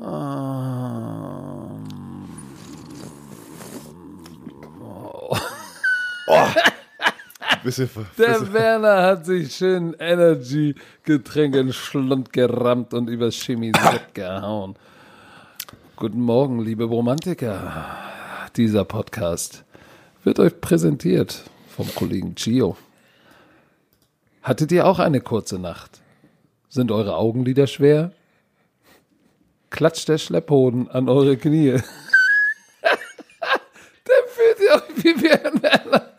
Bisschen, ver- Der Werner hat sich schön Energy-Getränk in Schlund gerammt und übers Chemisiert gehauen. Guten Morgen, liebe Romantiker. Dieser Podcast wird euch präsentiert vom Kollegen Gio. Hattet ihr auch eine kurze Nacht? Sind eure Augenlider schwer? Klatscht der Schlepphoden an eure Knie? Dann fühlt ihr euch wie Björn Werner.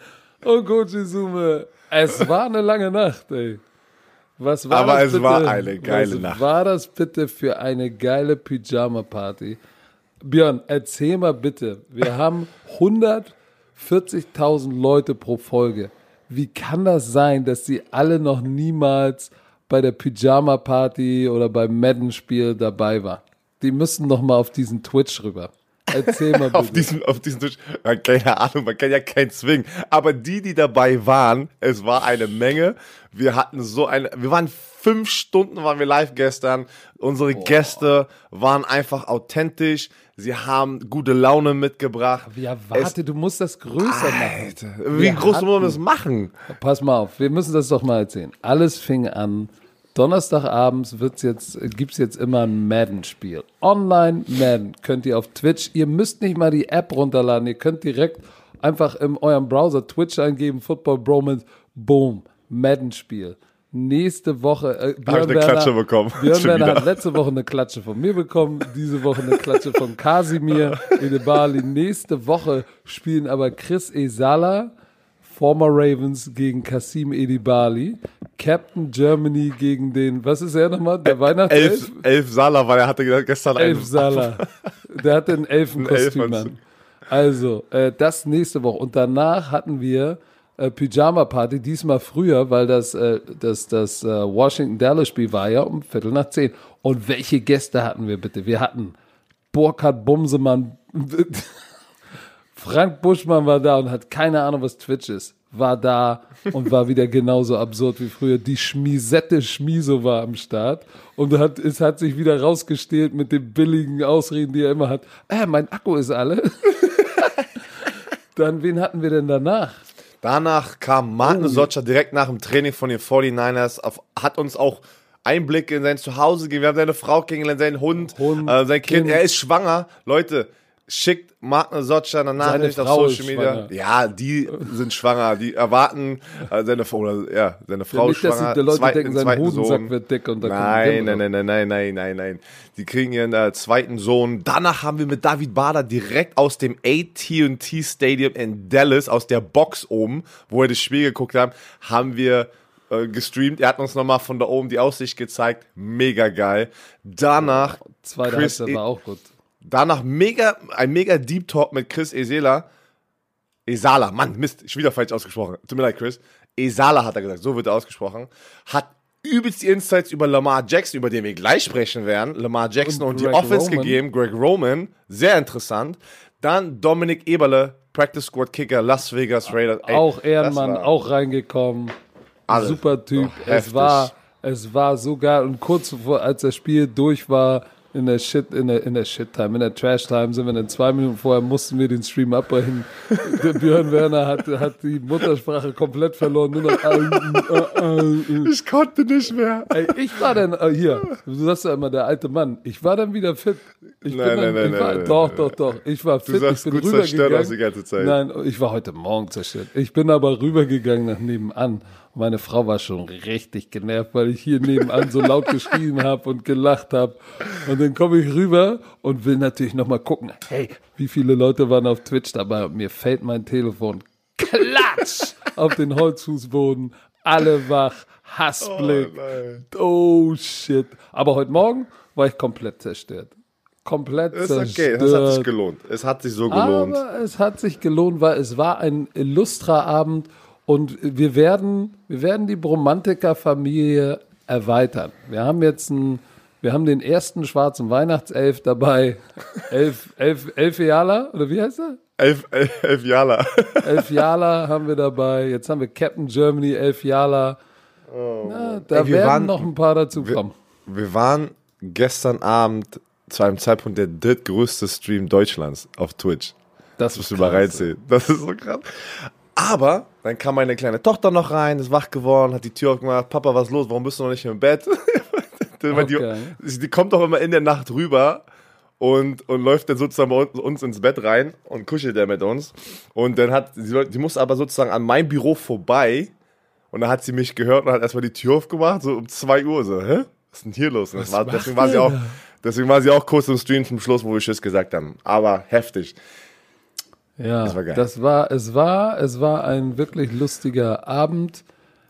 Oh Gott, Sume. Es war eine lange Nacht, ey. Was war Aber das es bitte? war eine geile Was Nacht. war das bitte für eine geile Pyjama-Party? Björn, erzähl mal bitte. Wir haben 140.000 Leute pro Folge. Wie kann das sein, dass sie alle noch niemals bei der Pyjama-Party oder beim Madden-Spiel dabei waren? Die müssen noch mal auf diesen Twitch rüber. Erzähl mal bitte. auf diesem, auf diesem Tisch. Man, keine Ahnung, man kann ja keinen zwingen. Aber die, die dabei waren, es war eine Menge. Wir hatten so eine, wir waren fünf Stunden waren wir live gestern. Unsere Gäste waren einfach authentisch. Sie haben gute Laune mitgebracht. ja, warte, du musst das größer machen. Alter, wie Wir groß wollen wir das machen? Pass mal auf, wir müssen das doch mal erzählen. Alles fing an. Donnerstagabends wird's jetzt, gibt's jetzt immer ein Madden-Spiel. Online Madden könnt ihr auf Twitch. Ihr müsst nicht mal die App runterladen. Ihr könnt direkt einfach in eurem Browser Twitch eingeben, Football Bromance, boom, Madden-Spiel. Nächste Woche. Äh, Björn eine Klatsche bekommen. Björn Werner hat letzte Woche eine Klatsche von mir bekommen, diese Woche eine Klatsche von Kasimir Edebali. Nächste Woche spielen aber Chris Esala, former Ravens gegen Kasim Edibali, Captain Germany gegen den, was ist er nochmal? Der Weihnachtself? Elf, elf Salah, weil er hatte gestern Elf einen. Sala. Der hatte ein Elfenkostüm an. Also, äh, das nächste Woche. Und danach hatten wir äh, Pyjama-Party, diesmal früher, weil das, äh, das, das äh, Washington-Dallas-Spiel war ja um Viertel nach zehn. Und welche Gäste hatten wir bitte? Wir hatten Burkhard Bumsemann, Frank Buschmann war da und hat keine Ahnung, was Twitch ist. War da und war wieder genauso absurd wie früher. Die Schmisette Schmiso war am Start und hat, es hat sich wieder rausgestählt mit den billigen Ausreden, die er immer hat. Äh, mein Akku ist alle. Dann, wen hatten wir denn danach? Danach kam Martin Oh. Sotscher direkt nach dem Training von den 49ers, auf, hat uns auch Einblicke in sein Zuhause gegeben. Wir haben seine Frau kennengelernt, seinen Hund, Hund, äh, sein Kind. Kind. Er ist schwanger. Leute, schickt Martin Sotscher eine Nachricht auf Frau Social Media. Ja, die sind schwanger. Die erwarten äh, seine Frau, oder, ja, seine Frau nicht, dass schwanger. die Leute zweiten- denken, sein Sohn. wird dick und da kommt Nein, nein, nein, nein, nein, nein, nein, nein. Die kriegen ihren äh, zweiten Sohn. Danach haben wir mit David Bader direkt aus dem AT&T Stadium in Dallas, aus der Box oben, wo wir das Spiel geguckt haben, haben wir äh, gestreamt. Er hat uns nochmal von da oben die Aussicht gezeigt. Mega geil. Danach Zweite Chris Halbzeit E- war auch gut. Danach mega, ein mega Deep Talk mit Chris Esela. Esala, Mann, Mist, ich wieder falsch ausgesprochen. Tut mir leid, Chris. Esala hat er gesagt, so wird er ausgesprochen. Hat übelst die Insights über Lamar Jackson, über den wir gleich sprechen werden. Lamar Jackson und, Und die Offense Roman. gegeben. Greg Roman, sehr interessant. Dann Dominik Eberle, Practice Squad Kicker, Las Vegas Raiders. Ey, auch Ehrenmann, auch reingekommen. Alles. Super Typ. Oh, es war, es war so geil. Und kurz bevor, als das Spiel durch war, in der Shit, in der, in der Shit-Time, in der Trash-Time sind wir dann zwei Minuten vorher, mussten wir den Stream abbrechen. Der Björn Werner hat, hat die Muttersprache komplett verloren. Nur noch, äh, äh, äh, äh. Ich konnte nicht mehr. Ey, ich war dann, äh, hier, du sagst ja immer, der alte Mann. Ich war dann wieder fit. Ich Nein, bin dann, nein, ich nein, war, nein, doch, nein, doch, doch. Ich war fit. sahst ich bin gut zerstört aus die ganze Zeit. Nein, ich war heute Morgen zerstört. Ich bin aber rübergegangen nach nebenan. Meine Frau war schon richtig genervt, weil ich hier nebenan so laut geschrien habe und gelacht habe. Und dann komme ich rüber und will natürlich nochmal gucken, hey, wie viele Leute waren auf Twitch dabei? Und mir fällt mein Telefon klatsch auf den Holzfußboden. Alle wach, Hassblick. Oh, shit. Aber heute Morgen war ich komplett zerstört. Komplett Ist zerstört. okay, das hat sich gelohnt. Es hat sich so gelohnt. Aber es hat sich gelohnt, weil es war ein illustrer Abend und wir werden, wir werden die Bromantiker-Familie erweitern. Wir haben jetzt einen, wir haben den ersten schwarzen Weihnachtself dabei. Elf, elf, elf Jahre, oder wie heißt er? Elf, elf, elf Jahre. Elf Jahre haben wir dabei. Jetzt haben wir Captain Germany, elf Jahre. Na, da Ey, wir werden waren- noch ein paar dazu kommen. Wir waren gestern Abend zu einem Zeitpunkt der drittgrößte Stream Deutschlands auf Twitch. Das musst du mal reinziehen. Das ist so krass. Aber dann kam meine kleine Tochter noch rein, ist wach geworden, hat die Tür aufgemacht. Papa, was ist los? Warum bist du noch nicht im Bett? okay. die, die kommt doch immer in der Nacht rüber und, und läuft dann sozusagen bei uns ins Bett rein und kuschelt dann mit uns. Und dann hat, sie, die muss aber sozusagen an meinem Büro vorbei und dann hat sie mich gehört und hat erstmal die Tür aufgemacht, so um 2 Uhr, so, hä? Was ist denn hier los? War, deswegen, war sie auch, deswegen war sie auch kurz im Stream zum Schluss, wo wir Tschüss gesagt haben. Aber heftig. Ja, das war, geil. das war, es war, es war ein wirklich lustiger Abend.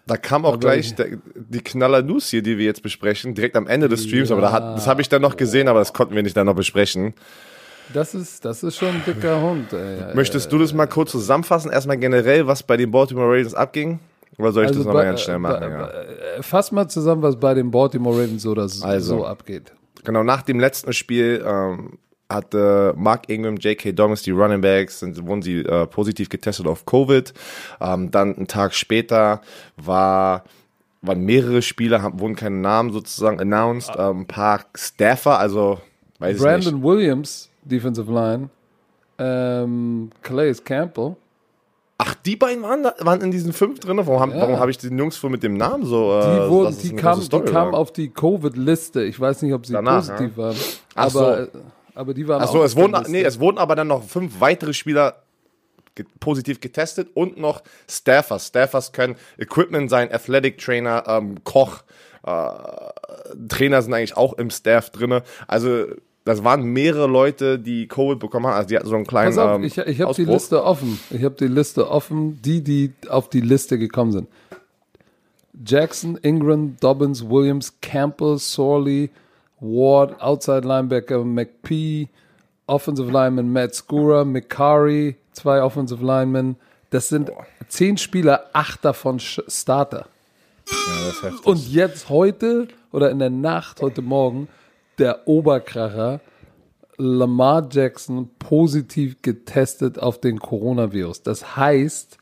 Da kam auch aber gleich der, die Knaller News hier, die wir jetzt besprechen, direkt am Ende des Streams. Ja. Aber da hat, das habe ich dann noch gesehen, aber das konnten wir nicht dann noch besprechen. Das ist, das ist schon ein dicker Hund. Ey. Möchtest du das mal kurz zusammenfassen? Erstmal generell, was bei den Baltimore Ravens abging? Oder soll ich also das nochmal ganz schnell machen? Bei, ja. Äh, fass mal zusammen, was bei den Baltimore Ravens so, also, so abgeht. Genau, nach dem letzten Spiel ähm, hatte Mark Ingram, J.K. Douglas, die Running Backs, sind, wurden sie äh, positiv getestet auf Covid. Ähm, dann einen Tag später war waren mehrere Spieler, haben, wurden keine Namen sozusagen announced, ähm, ein paar Staffer, also weiß Brandon ich nicht. Williams, Defensive Line, ähm, Calais Campbell. Ach, die beiden waren, waren in diesen fünf drin? Warum, ja. warum habe ich den Jungs vor mit dem Namen so? Äh, die wurden, die kamen kam auf die Covid-Liste. Ich weiß nicht, ob sie Danach, positiv ja. waren. Ach aber so. Aber die waren Achso, es wurden, nee, es wurden aber dann noch fünf weitere Spieler positiv getestet und noch Staffers. Staffers können Equipment sein, Athletic Trainer, ähm, Koch, äh, Trainer sind eigentlich auch im Staff drin. Also das waren mehrere Leute, die Covid bekommen haben. Also die hatten so einen kleinen. Pass auf, ähm, ich, ich habe die Liste offen. Ich habe die Liste offen, die, die auf die Liste gekommen sind. Jackson, Ingram, Dobbins, Williams, Campbell, Sorley, Ward, Outside Linebacker McPhee, Offensive Lineman Matt Skura, McCarry, zwei Offensive Linemen. Das sind Boah. zehn Spieler, acht davon Starter. Ja, Und jetzt heute oder in der Nacht, heute Morgen, der Oberkracher Lamar Jackson positiv getestet auf den Coronavirus. Das heißt,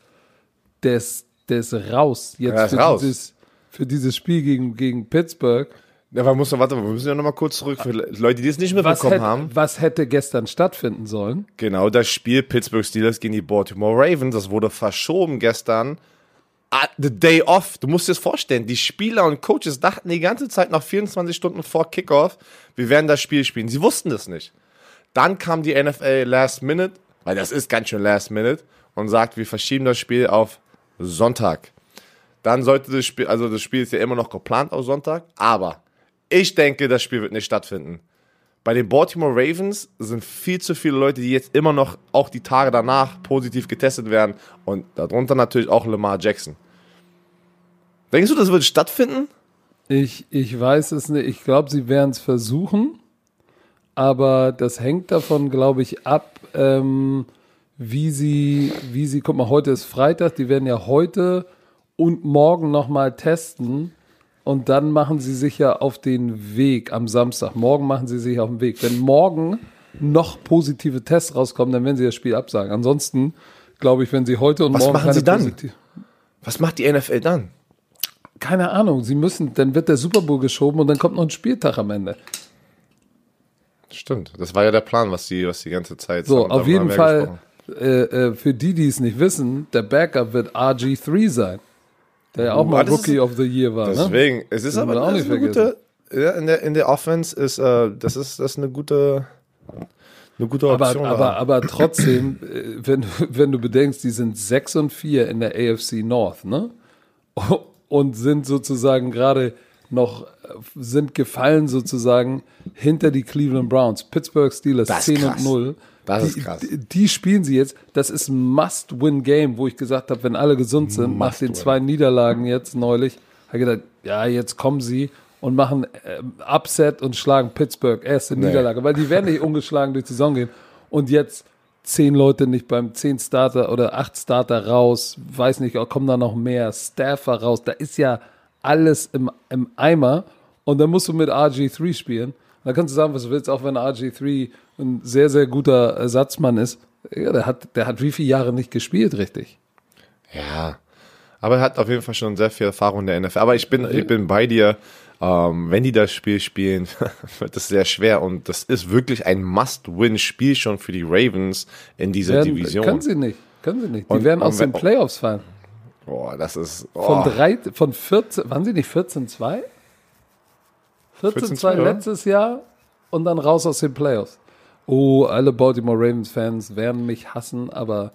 der ist, der ist raus jetzt ist für, raus. Dieses, für dieses Spiel gegen, gegen Pittsburgh. Ja, aber muss warte, wir müssen ja nochmal kurz zurück für Leute, die es nicht mitbekommen hätte, haben. Was hätte gestern stattfinden sollen? Genau, das Spiel Pittsburgh Steelers gegen die Baltimore Ravens, das wurde verschoben gestern. Ah, the day off. Du musst dir das vorstellen, die Spieler und Coaches dachten die ganze Zeit noch 24 Stunden vor Kickoff, wir werden das Spiel spielen. Sie wussten das nicht. Dann kam die NFL Last Minute, weil das ist ganz schön Last Minute, und sagt, wir verschieben das Spiel auf Sonntag. Dann sollte das Spiel, also das Spiel ist ja immer noch geplant auf Sonntag, aber ich denke, das Spiel wird nicht stattfinden. Bei den Baltimore Ravens sind viel zu viele Leute, die jetzt immer noch auch die Tage danach positiv getestet werden. Und darunter natürlich auch Lamar Jackson. Denkst du, das wird stattfinden? Ich, ich weiß es nicht. Ich glaube, sie werden es versuchen. Aber das hängt davon, glaube ich, ab, ähm, wie sie, wie sie, guck mal, heute ist Freitag, die werden ja heute und morgen nochmal testen und dann machen sie sich ja auf den Weg am Samstag. Morgen machen sie sich auf den Weg. Wenn morgen noch positive Tests rauskommen, dann werden sie das Spiel absagen. Ansonsten glaube ich, wenn sie heute und Was morgen machen sie dann? Was macht die NFL dann? Keine Ahnung. Sie müssen, dann wird der Super Bowl geschoben und dann kommt noch ein Spieltag am Ende. Stimmt. Das war ja der Plan, was sie, was die ganze Zeit. So, auf jeden Fall. Äh, äh, für die, die es nicht wissen, der Backup wird RG3 sein. Der ja auch mal Rookie of the Year war. Ne? Deswegen, ne? es ist das aber auch nicht eine gute, ja, in der, in der Offense ist, äh, das ist, das ist eine gute, eine gute Option. Aber, aber, aber trotzdem, äh, wenn, wenn du bedenkst, die sind 6 und 4 in der AFC North, ne? Und sind sozusagen gerade noch, sind gefallen sozusagen hinter die Cleveland Browns. Pittsburgh Steelers 10 und 0. Das ist krass. Die, die, spielen sie jetzt. Das ist ein Must-Win-Game, wo ich gesagt habe, wenn alle gesund sind, nach den zwei Niederlagen jetzt neulich, habe ich gedacht, ja, jetzt kommen sie und machen äh, Upset und schlagen Pittsburgh erste nee. Niederlage, weil die werden nicht ungeschlagen durch die Saison gehen. Und jetzt zehn Leute nicht beim zehn Starter oder acht Starter raus, weiß nicht, kommen da noch mehr Staffer raus. Da ist ja alles im, im Eimer und dann musst du mit RG3 spielen. Da kannst du sagen, was du willst, auch wenn RG3 ein sehr, sehr guter Ersatzmann ist. Ja, der hat, der hat wie viele Jahre nicht gespielt, richtig? Ja. Aber er hat auf jeden Fall schon sehr viel Erfahrung in der NFL. Aber ich bin, ich bin bei dir. Ähm, wenn die das Spiel spielen, wird es sehr schwer und das ist wirklich ein Must-Win-Spiel schon für die Ravens in dieser Werden, Division. Können sie nicht. Können sie nicht. Die Und- werden aus den Playoffs fallen. Boah, das ist. Von, Oh. drei, von 14, waren sie nicht 14-2? 14-2 14-2, oder? letztes Jahr und dann raus aus den Playoffs. Oh, alle Baltimore Ravens-Fans werden mich hassen, aber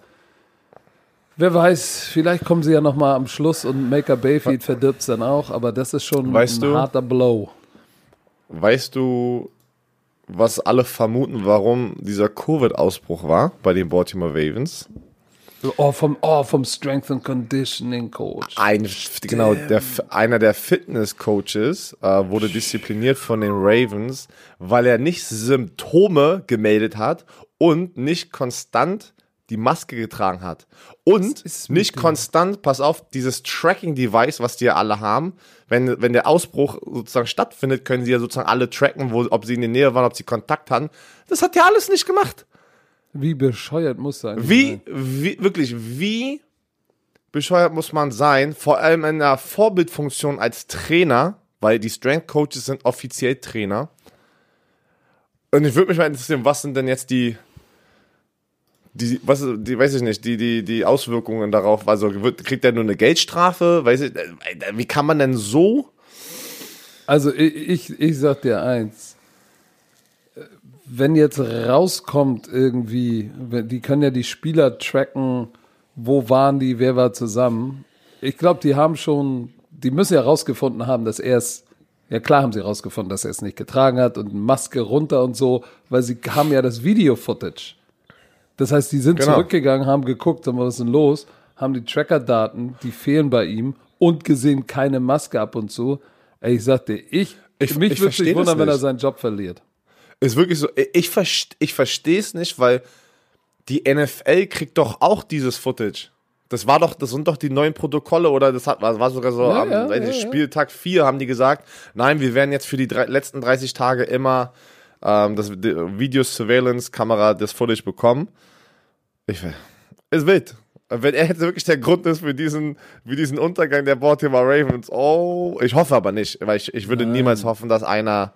wer weiß, vielleicht kommen sie ja noch mal am Schluss und Maker Bayfield verdirbt es dann auch, aber das ist schon Weißt ein du- harter Blow. Weißt du, was alle vermuten, warum dieser Covid-Ausbruch war bei den Baltimore Ravens? Oh, vom, oh, vom Strength and Conditioning Coach. Ein, genau, der, einer der Fitness-Coaches äh, wurde diszipliniert von den Ravens, weil er nicht Symptome gemeldet hat und nicht konstant die Maske getragen hat. Und nicht dem? konstant, pass auf, dieses Tracking-Device, was die ja alle haben, wenn, wenn der Ausbruch sozusagen stattfindet, können sie ja sozusagen alle tracken, wo, ob sie in der Nähe waren, ob sie Kontakt hatten. Das hat er alles nicht gemacht. Wie bescheuert muss sein. Wie, wie, wirklich, wie bescheuert muss man sein, vor allem in der Vorbildfunktion als Trainer, weil die Strength Coaches sind offiziell Trainer. Und ich würde mich mal interessieren, was sind denn jetzt die, die, was, die, weiß ich nicht, die, die, die Auswirkungen darauf, also wird, kriegt er nur eine Geldstrafe, weiß ich, äh, wie kann man denn so? Also ich, ich, ich sag dir eins. Wenn jetzt rauskommt irgendwie, die können ja die Spieler tracken, wo waren die, wer war zusammen. Ich glaube, die haben schon, die müssen ja rausgefunden haben, dass er es, ja klar haben sie rausgefunden, dass er es nicht getragen hat und Maske runter und so, weil sie haben ja das Video-Footage. Das heißt, die sind Genau. zurückgegangen, haben geguckt, haben, was ist denn los, haben die Tracker-Daten, die fehlen bei ihm und gesehen keine Maske ab und zu. Ey, ich sagte, ich, Ich- mich ich würde es nicht wundern, wenn er seinen Job verliert. Ist wirklich so, ich, ich verstehe es nicht, weil die NFL kriegt doch auch dieses Footage. Das war doch, das sind doch die neuen Protokolle oder das hat, war sogar so Ja, am ja, ja. Spieltag 4 haben die gesagt, nein, wir werden jetzt für die drei, letzten 30 Tage immer ähm, das Video Surveillance Kamera das Footage bekommen. Ich ist wild. Wenn er jetzt wirklich der Grund ist für diesen, für diesen Untergang der Baltimore Ravens, oh, ich hoffe aber nicht, weil ich, ich würde niemals hoffen, dass einer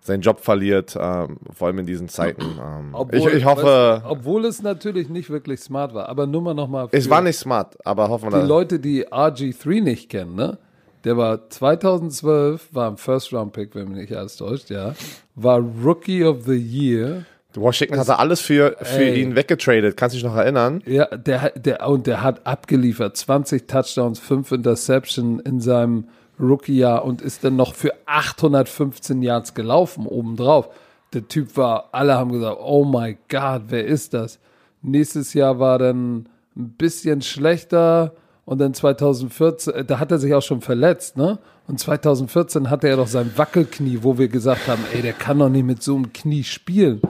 seinen Job verliert, ähm, vor allem in diesen Zeiten. Ähm, ich, ich hoffe, du, obwohl es natürlich nicht wirklich smart war, aber nur mal nochmal. es war nicht smart, aber hoffen wir. die Leute, die RG3 nicht kennen, ne? Der war 2012, war ein First-Round-Pick, wenn mich nicht alles täuscht, ja. War Rookie of the Year. Washington hatte alles für, für Ey. ihn weggetradet. Kannst du dich noch erinnern? Ja, der, der, und der hat abgeliefert. 20 Touchdowns, 5 Interception in seinem Rookie-Jahr und ist dann noch für 815 Yards gelaufen, obendrauf. Der Typ war, alle haben gesagt, oh my God, wer ist das? Nächstes Jahr war dann ein bisschen schlechter und dann 2014, äh, da hat er sich auch schon verletzt, ne? Und 2014 hatte er doch sein Wackelknie, wo wir gesagt haben, ey, der kann doch nicht mit so einem Knie spielen.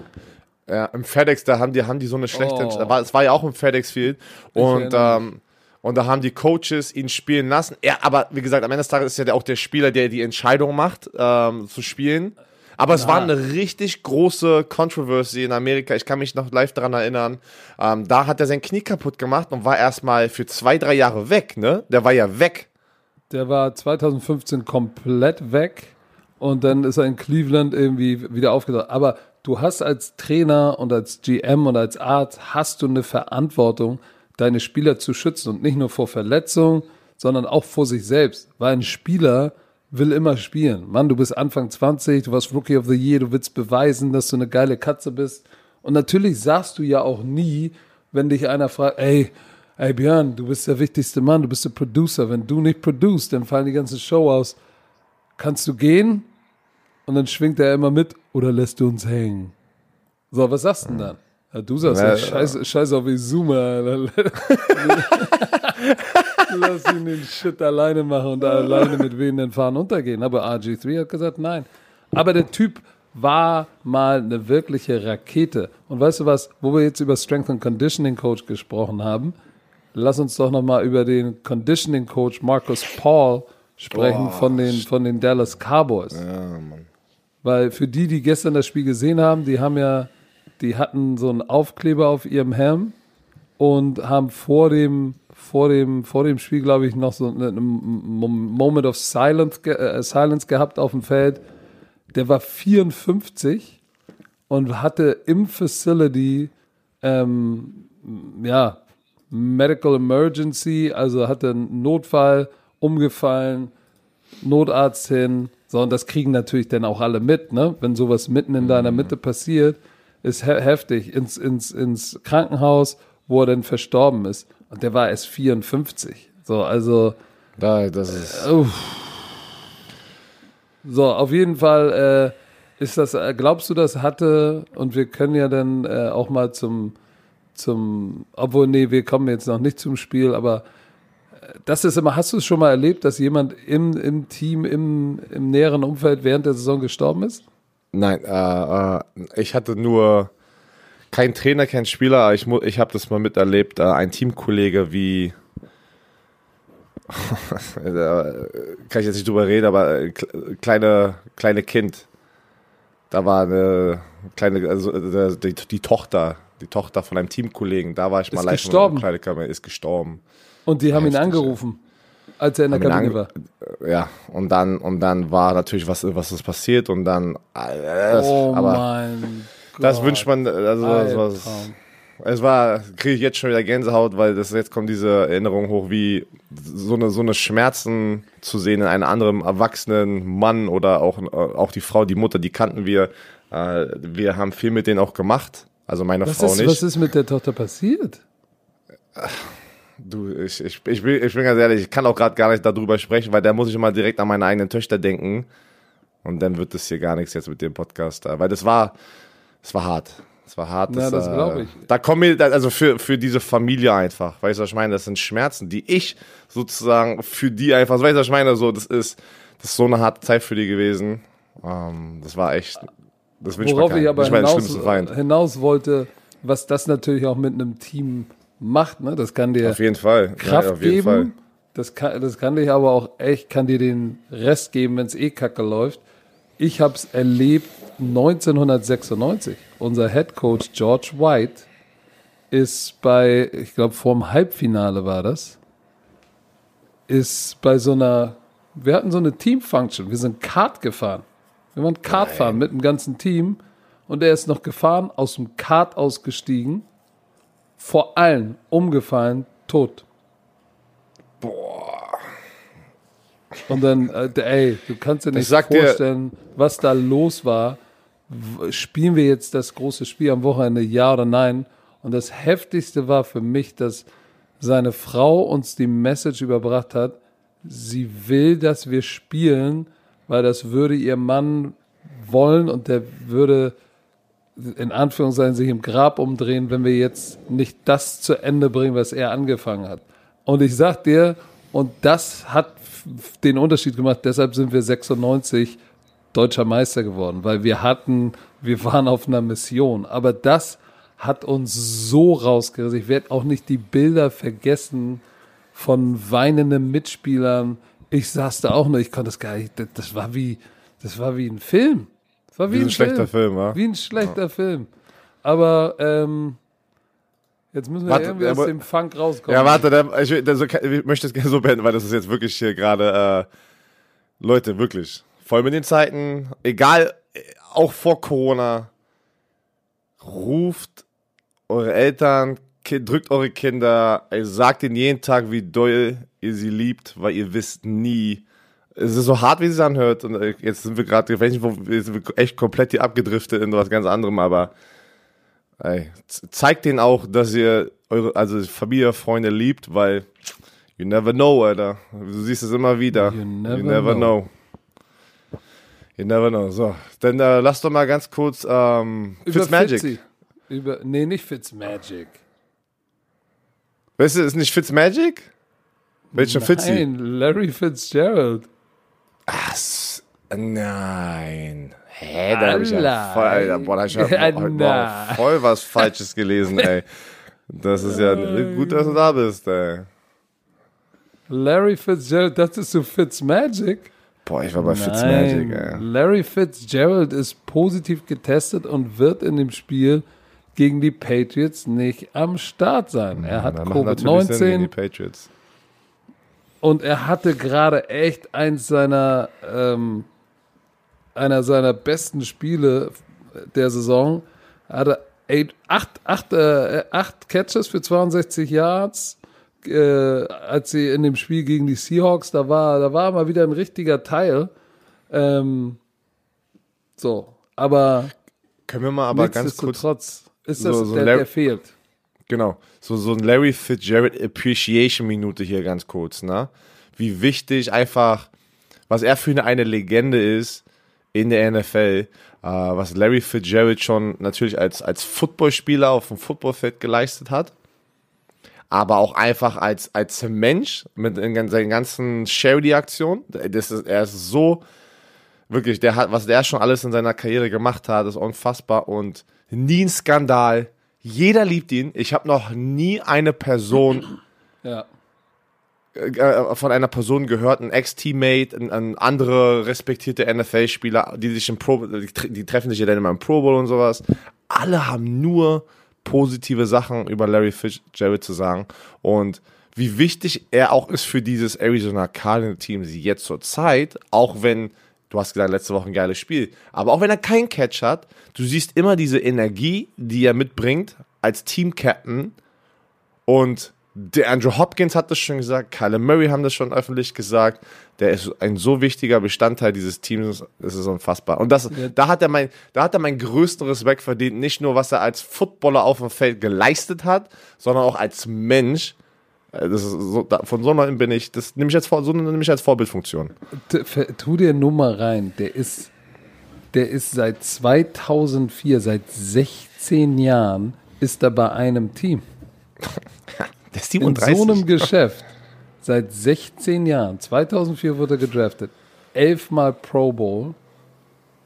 Ja, im FedEx, da haben die, haben die so eine schlechte, Oh. es war ja auch im FedEx Field und, ähm, und da haben die Coaches ihn spielen lassen. Er, aber wie gesagt, am Ende des Tages ist ja der, auch der Spieler, der die Entscheidung macht, ähm, zu spielen. Aber es war eine richtig große Controversy in Amerika. Ich kann mich noch live daran erinnern. Ähm, da hat er sein Knie kaputt gemacht und war erstmal für zwei, drei Jahre weg, ne? Der war ja weg. Der war 2015 komplett weg und dann ist er in Cleveland irgendwie wieder aufgetaucht. Aber du hast als Trainer und als GM und als Arzt hast du eine Verantwortung, deine Spieler zu schützen und nicht nur vor Verletzungen, sondern auch vor sich selbst. Weil ein Spieler will immer spielen. Mann, du bist Anfang 20, du warst Rookie of the Year, du willst beweisen, dass du eine geile Katze bist. Und natürlich sagst du ja auch nie, wenn dich einer fragt, ey, ey Björn, du bist der wichtigste Mann, du bist der Producer. Wenn du nicht produce, dann fallen die ganze Show aus. Kannst du gehen? Und dann schwingt er immer mit oder lässt du uns hängen? So, was sagst du denn dann? Ja, du sagst, Ja, ja, scheiß, scheiß auf Izuma. Lass ihn den Shit alleine machen und alleine mit wehen den Fahren untergehen. Aber RG3 hat gesagt, nein. Aber der Typ war mal eine wirkliche Rakete. Und weißt du was, wo wir jetzt über Strength and Conditioning Coach gesprochen haben, lass uns doch nochmal über den Conditioning Coach Marcus Paul sprechen von, den, von den Dallas Cowboys. Weil für die, die gestern das Spiel gesehen haben, die haben ja, die hatten so einen Aufkleber auf ihrem Helm und haben vor dem, vor dem, vor dem Spiel, glaube ich, noch so einen Moment of Silence, äh, Silence gehabt auf dem Feld. Der war 54 und hatte im Facility ähm, ja, Medical Emergency, also hatte einen Notfall, umgefallen, Notarzt hin. So, und das kriegen natürlich dann auch alle mit, ne? Wenn sowas mitten in deiner Mitte passiert, ist he heftig. Ins, ins, ins Krankenhaus, wo er dann verstorben ist. Und der war erst 54. So, also. Da, das ist. Äh, so, auf jeden Fall äh, ist das, äh, glaubst du, das hatte, und wir können ja dann äh, auch mal zum, zum, obwohl, nee, wir kommen jetzt noch nicht zum Spiel, aber äh, das ist immer, hast du es schon mal erlebt, dass jemand im, im Team, im, im näheren Umfeld während der Saison gestorben ist? Nein, äh, äh, ich hatte nur kein Trainer, kein Spieler, ich, ich habe das mal miterlebt, äh, ein Teamkollege wie, kann ich jetzt nicht drüber reden, aber äh, kleine, kleine Kind, da war eine kleine, also äh, die, die Tochter, die Tochter von einem Teamkollegen, da war ich mal ist live gestorben. Kleine Kammer, ist gestorben. Und die haben Heftig, ihn angerufen, als er in der Kabine war. Ja, und dann, und dann war natürlich was, was ist passiert und dann, äh, Oh aber mein Gott. das wünscht man, also das war, es war, kriege ich jetzt schon wieder Gänsehaut, weil das jetzt kommt diese Erinnerung hoch, wie so eine, so eine Schmerzen zu sehen in einem anderen erwachsenen Mann oder auch, auch die Frau, die Mutter, die kannten wir. Äh, wir haben viel mit denen auch gemacht, also meine Was Frau ist, nicht. was ist mit der Tochter passiert? Du, ich, ich, ich, bin, ich bin ganz ehrlich, ich kann auch gerade gar nicht darüber sprechen, weil da muss ich immer direkt an meine eigenen Töchter denken. Und dann wird das hier gar nichts jetzt mit dem Podcast. Weil das war, das war hart. Das war hart. Na, das äh, glaub ich. Da kommen mir, also für, für diese Familie einfach. Weißt du, was ich meine? Das sind Schmerzen, die ich sozusagen für die einfach, weißt du, was ich meine? So, das ist, das ist so eine harte Zeit für die gewesen. Ähm, das war echt, das wünscht Worauf ich aber hinaus, hinaus wollte, was das natürlich auch mit einem Team macht, ne? Das kann dir Auf jeden Fall. Kraft ja, auf jeden geben. Fall. Das kann, das kann dich aber auch echt, kann dir den Rest geben, wenn es eh kacke läuft. Ich habe es erlebt 1996. Unser Head Coach George White ist bei, ich glaube, vor dem Halbfinale war das, ist bei so einer, wir hatten so eine Team-Function. Wir sind Kart gefahren. Wir waren Kart fahren mit dem ganzen Team und er ist noch gefahren, aus dem Kart ausgestiegen, vor allen umgefallen, tot. Boah. Und dann, äh, ey, du kannst dir nicht sag dir- vorstellen, was da los war. Spielen wir jetzt das große Spiel am Wochenende, ja oder nein? Und das Heftigste war für mich, dass seine Frau uns die Message überbracht hat, sie will, dass wir spielen, weil das würde ihr Mann wollen und der würde in Anführungszeichen sich im Grab umdrehen, wenn wir jetzt nicht das zu Ende bringen, was er angefangen hat. Und ich sag dir, und das hat den Unterschied gemacht, deshalb sind wir 96 deutscher Meister geworden, weil wir hatten, wir waren auf einer Mission. Aber das hat uns so rausgerissen. Ich werde auch nicht die Bilder vergessen von weinenden Mitspielern. Ich saß da auch nur, ich konnte das gar nicht, das war wie, das war wie ein Film. War wie, Wie ein, ein schlechter Film, ja. Wie ein schlechter Film. Aber ähm, jetzt müssen wir Warte, irgendwie aus aber- dem Funk rauskommen. Ja, warte, dann, ich, will- das, ich möchte es gerne so beenden, weil das ist jetzt wirklich hier gerade, äh, Leute, wirklich, voll mit den Zeiten, egal, äh, auch vor Corona, ruft eure Eltern, drückt eure Kinder, sagt ihnen jeden Tag, wie doll ihr sie liebt, weil ihr wisst nie, es ist so hart, wie es sich anhört, und äh, jetzt sind wir gerade, jetzt sind wir echt komplett hier abgedriftet in was ganz anderem, aber Ey, zeigt denen auch, dass ihr eure, also Familie, Freunde liebt, weil you never know, Alter. Du siehst es immer wieder. You never know. You never know. So, dann äh, lass doch mal ganz kurz ähm, Über Fitzmagic. Über, nee, nicht Fitzmagic. Weißt du, ist nicht Fitzmagic? Welcher Fitzy? Nein, Larry Fitzgerald. Ach, nein. Hä, da hab ich ja voll, Alter, boah, da hab ich ja na. boah, voll was Falsches gelesen, ey. Das ist ja gut, dass du da bist, ey. Larry Fitzgerald, das ist so Fitzmagic. Boah, ich war bei Fitzmagic, Nein. ey. Larry Fitzgerald ist positiv getestet und wird in dem Spiel gegen die Patriots nicht am Start sein. Er hat natürlich Sinn gegen die Covid-19 Patriots. Und er hatte gerade echt eins seiner, ähm, einer seiner besten Spiele der Saison. Er hatte eight, acht, acht, äh, acht Catches für 62 Yards. Äh, als sie in dem Spiel gegen die Seahawks, da war, da war mal wieder ein richtiger Teil. Ähm, so, aber, Können wir mal aber ganz kurz ist das, so- so der, der fehlt. Genau. So, so ein Larry Fitzgerald Appreciation Minute hier ganz kurz, ne? Wie wichtig einfach, was er für eine, eine Legende ist in der NFL, äh, was Larry Fitzgerald schon natürlich als, als Footballspieler auf dem Footballfeld geleistet hat, aber auch einfach als, als Mensch mit seinen ganzen Charity-Aktionen. Er ist so, wirklich, der hat, was der schon alles in seiner Karriere gemacht hat, ist unfassbar und nie ein Skandal. Jeder liebt ihn. Ich habe noch nie eine Person Ja. äh, von einer Person gehört, ein Ex-Teammate, ein, ein andere respektierte NFL-Spieler, die sich im Pro, die, die treffen sich ja dann immer im Pro Bowl und sowas. Alle haben nur positive Sachen über Larry Fitzgerald zu sagen und wie wichtig er auch ist für dieses Arizona Cardinal Team jetzt zur Zeit, auch wenn du hast gesagt, letzte Woche ein geiles Spiel, aber auch wenn er keinen Catch hat, du siehst immer diese Energie, die er mitbringt als Team-Captain und der Andrew Hopkins hat das schon gesagt, Kyler Murray haben das schon öffentlich gesagt. Der ist ein so wichtiger Bestandteil dieses Teams, das ist unfassbar. Und das, da hat er mein, da hat er meinen größten Respekt verdient. Nicht nur, was er als Footballer auf dem Feld geleistet hat, sondern auch als Mensch. Äh, Das ist so, da, von so einem bin ich, das nehme ich als, Vor- so nehme ich als Vorbildfunktion. Tu dir nur mal rein, der ist, der ist seit 2004, seit 16 Jahren, ist er bei einem Team. Der ist In 37. so einem Geschäft. Seit 16 Jahren. 2004 wurde er gedraftet. Elfmal Pro Bowl.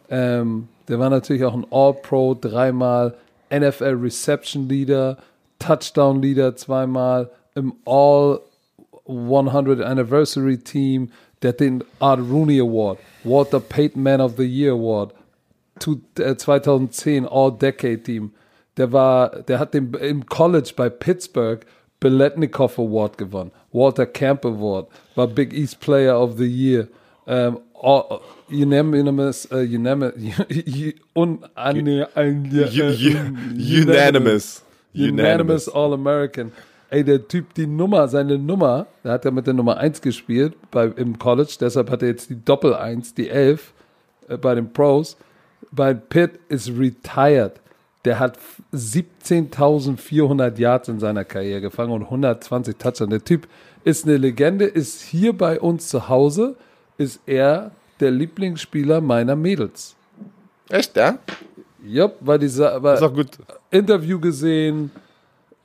Ähm, der war natürlich auch ein All-Pro, dreimal NFL Reception Leader, Touchdown Leader zweimal, im All 100 Anniversary Team. that hat den Art Rooney Award, Walter Payton Man of the Year Award, to, äh, uh, 2010 All-Decade Team. Der war, der hat den im College bei Pittsburgh Beletnikoff Award gewonnen, Walter Camp Award, war Big East Player of the Year, ähm, all, unanimous, äh, unanimous, unanimous. Unanimous All-American. Ey, der Typ, die Nummer, seine Nummer, der hat ja mit der Nummer 1 gespielt bei, im College, deshalb hat er jetzt die Doppel-1, die 11 äh, bei den Pros. Bei Pitt ist retired. Der hat 17.400 Yards in seiner Karriere gefangen und 120 Touchdowns. Der Typ ist eine Legende, ist hier bei uns zu Hause, ist er der Lieblingsspieler meiner Mädels. Echt, ja? Jupp, weil dieser, weil. Interview gesehen.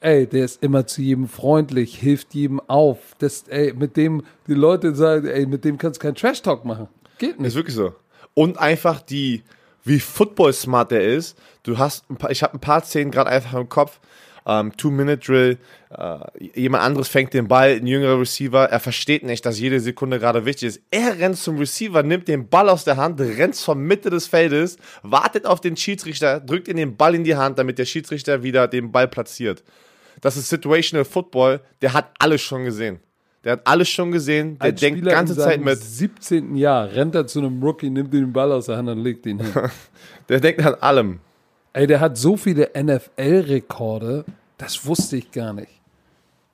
Ey, der ist immer zu jedem freundlich, hilft jedem auf. Das, ey, mit dem die Leute sagen, ey, mit dem kannst du keinen Trash Talk machen. Geht Ist nicht. wirklich so. Und einfach die, wie Football smart der ist. Du hast, ein paar, ich habe ein paar Szenen gerade einfach im Kopf. Ähm, Two-Minute-Drill, äh, jemand anderes fängt den Ball, ein jüngerer Receiver, er versteht nicht, dass jede Sekunde gerade wichtig ist. Er rennt zum Receiver, nimmt den Ball aus der Hand, rennt zur Mitte des Feldes, wartet auf den Schiedsrichter, drückt ihm den Ball in die Hand, damit der Schiedsrichter wieder den Ball platziert. Das ist Situational Football, der hat alles schon gesehen. Der hat alles schon gesehen, der Ein denkt die Spieler ganze Zeit mit. 17. Jahr rennt er zu einem Rookie, nimmt ihm den Ball aus der Hand und legt ihn hin. Der denkt an allem. Ey, der hat so viele NFL-Rekorde, das wusste ich gar nicht.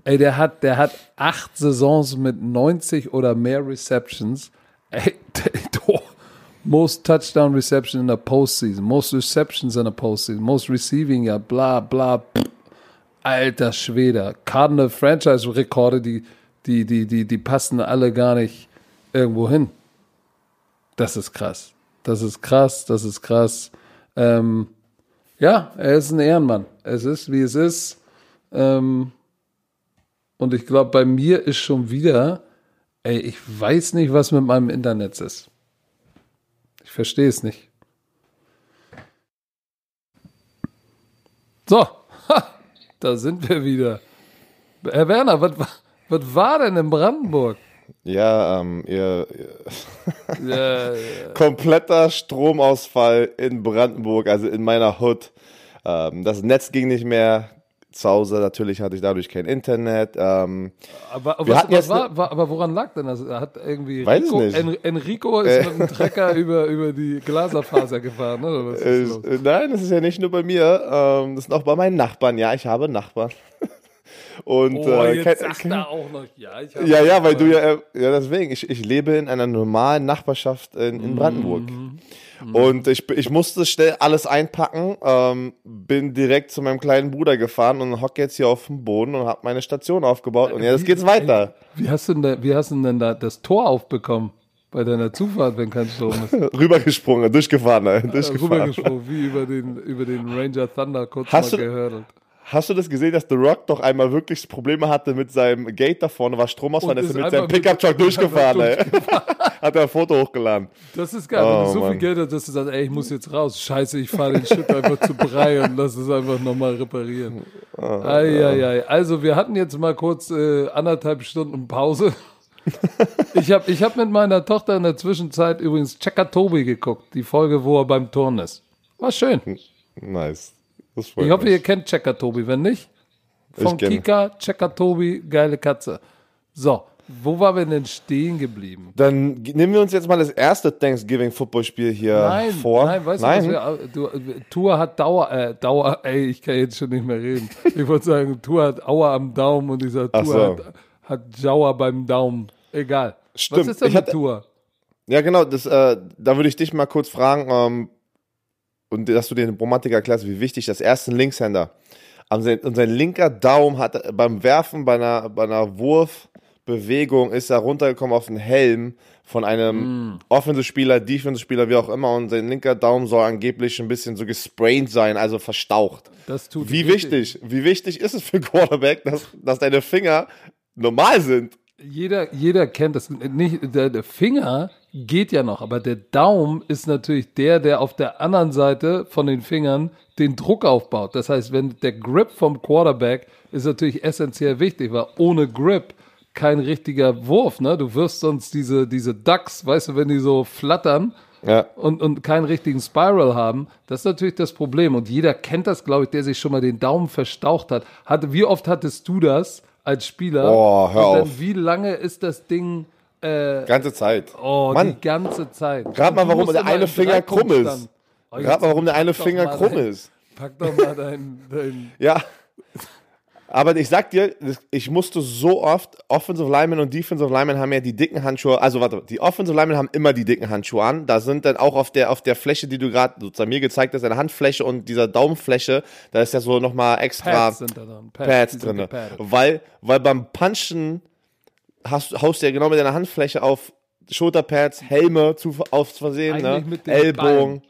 Ey, der hat, der hat acht Saisons mit 90 oder mehr Receptions. Ey, der, most Touchdown Reception in der Postseason, most Receptions in der Postseason, most Receiving, ja, bla, bla. Pff. Alter Schwede. Cardinal Franchise-Rekorde, die, die, die, die, die passen alle gar nicht irgendwo hin. Das ist krass. Das ist krass, das ist krass. Ähm, ja, er ist ein Ehrenmann. Es ist, wie es ist. Ähm, und ich glaube, bei mir ist schon wieder, ey, ich weiß nicht, was mit meinem Internet ist. Ich verstehe es nicht. So, ha, da sind wir wieder. Herr Werner, was, wa- was war denn in Brandenburg? Ja, ähm, ihr, ihr Ja, ja. kompletter Stromausfall in Brandenburg, also in meiner Hood. Ähm, das Netz ging nicht mehr. Zu Hause natürlich hatte ich dadurch kein Internet. Ähm, Aber, Wir hatten jetzt war, war, aber woran lag denn das? Hat irgendwie Weiß Rico, nicht. En, Enrico ist mit dem Trecker über, über die Glaserfaser gefahren, oder? Was äh, ist äh, nein, das ist ja nicht nur bei mir. Ähm, das ist auch bei meinen Nachbarn. Ja, ich habe Nachbarn. Und Oh, äh, jetzt sagt kenn- er auch noch, ja, ich Ja, ja, weil du ja, äh, ja deswegen, ich, ich lebe in einer normalen Nachbarschaft in, in Brandenburg. Und ich, ich musste schnell alles einpacken, ähm, bin direkt zu meinem kleinen Bruder gefahren und hocke jetzt hier auf dem Boden und habe meine Station aufgebaut. Und jetzt geht's weiter. Wie hast, du denn da, wie hast du denn da das Tor aufbekommen? Bei deiner Zufahrt, wenn kein Strom ist. Rübergesprungen, durchgefahren, äh, durchgefahren. Rübergesprungen, wie über den, über den Ranger Thunder kurz Hast mal du- gehördelt. Hast du das gesehen, dass The Rock doch einmal wirklich Probleme hatte mit seinem Gate da vorne, war Stromausfall, ist ist mit seinem Pickup-Truck durchgefahren, ey. Hat er ein Foto hochgeladen. Das ist geil, wenn Oh, du so viel Mann. Geld hast, dass du sagst, ey, ich muss jetzt raus. Scheiße, ich fahre den Shit einfach zu Brei und lass es einfach nochmal reparieren. Eieiei. Also, wir hatten jetzt mal kurz äh, anderthalb Stunden Pause. Ich habe ich hab mit meiner Tochter in der Zwischenzeit übrigens Checker Tobi geguckt, die Folge, wo er beim Turn ist. War schön. Nice. Ich hoffe, mich. ihr kennt Checker Tobi. Wenn nicht, von. Kika, Checker Tobi, geile Katze. So, wo waren wir denn stehen geblieben? Dann nehmen wir uns jetzt mal das erste Thanksgiving-Footballspiel hier Nein, vor. nein, weißt nein? du, was wir, du, Tour hat Dauer, äh, Dauer, ey, ich kann jetzt schon nicht mehr reden. Ich wollte sagen, Tour hat Aua am Daumen und dieser Tour so. hat, hat Jauer beim Daumen. Egal. Stimmt. Was ist denn Ich mit hatte- Tour? Ja, genau, das, äh, da würde ich dich mal kurz fragen, ähm, und dass du den Bromatik erklärst, wie wichtig das erste Linkshänder. Und sein linker Daumen hat beim Werfen, bei einer, bei einer Wurfbewegung, ist er runtergekommen auf den Helm von einem Offensive-Spieler, Defensive-Spieler, wie auch immer, und sein linker Daumen soll angeblich ein bisschen so gesprained sein, also verstaucht. Das tut Wie wichtig, wie wichtig ist es für Quarterback, dass, dass deine Finger normal sind? Jeder, jeder kennt das. Nicht, der, der Finger geht ja noch, aber der Daumen ist natürlich der, der auf der anderen Seite von den Fingern den Druck aufbaut. Das heißt, wenn der Grip vom Quarterback ist natürlich essentiell wichtig, weil ohne Grip kein richtiger Wurf. Ne? Du wirst sonst diese, diese Ducks, weißt du, wenn die so flattern, Ja. und, und keinen richtigen Spiral haben, das ist natürlich das Problem. Und jeder kennt das, glaube ich, der sich schon mal den Daumen verstaucht hat. Hatte, wie oft hattest du das als Spieler? Oh, hör und dann, auf. wie lange ist das Ding äh, Ganze Zeit. oh, Mann. die ganze Zeit? Rat mal, Du warum der eine Finger krumm ist. Oh, jetzt mal, warum der eine Finger mal krumm dein- ist. Pack doch mal dein, dein Ja. Aber ich sag dir, ich musste so oft, Offensive Linemen und Defensive Linemen haben ja die dicken Handschuhe, also warte, die Offensive Linemen haben immer die dicken Handschuhe an. Da sind dann auch auf der, auf der Fläche, die du gerade sozusagen mir gezeigt hast, deine Handfläche und dieser Daumenfläche, da ist ja so nochmal extra Pads sind da dran. Pads sind drin. Weil, weil beim Punchen hast, haust du ja genau mit deiner Handfläche auf Schulterpads, Helme zu, aus Versehen, ne? Mit Ellbogen.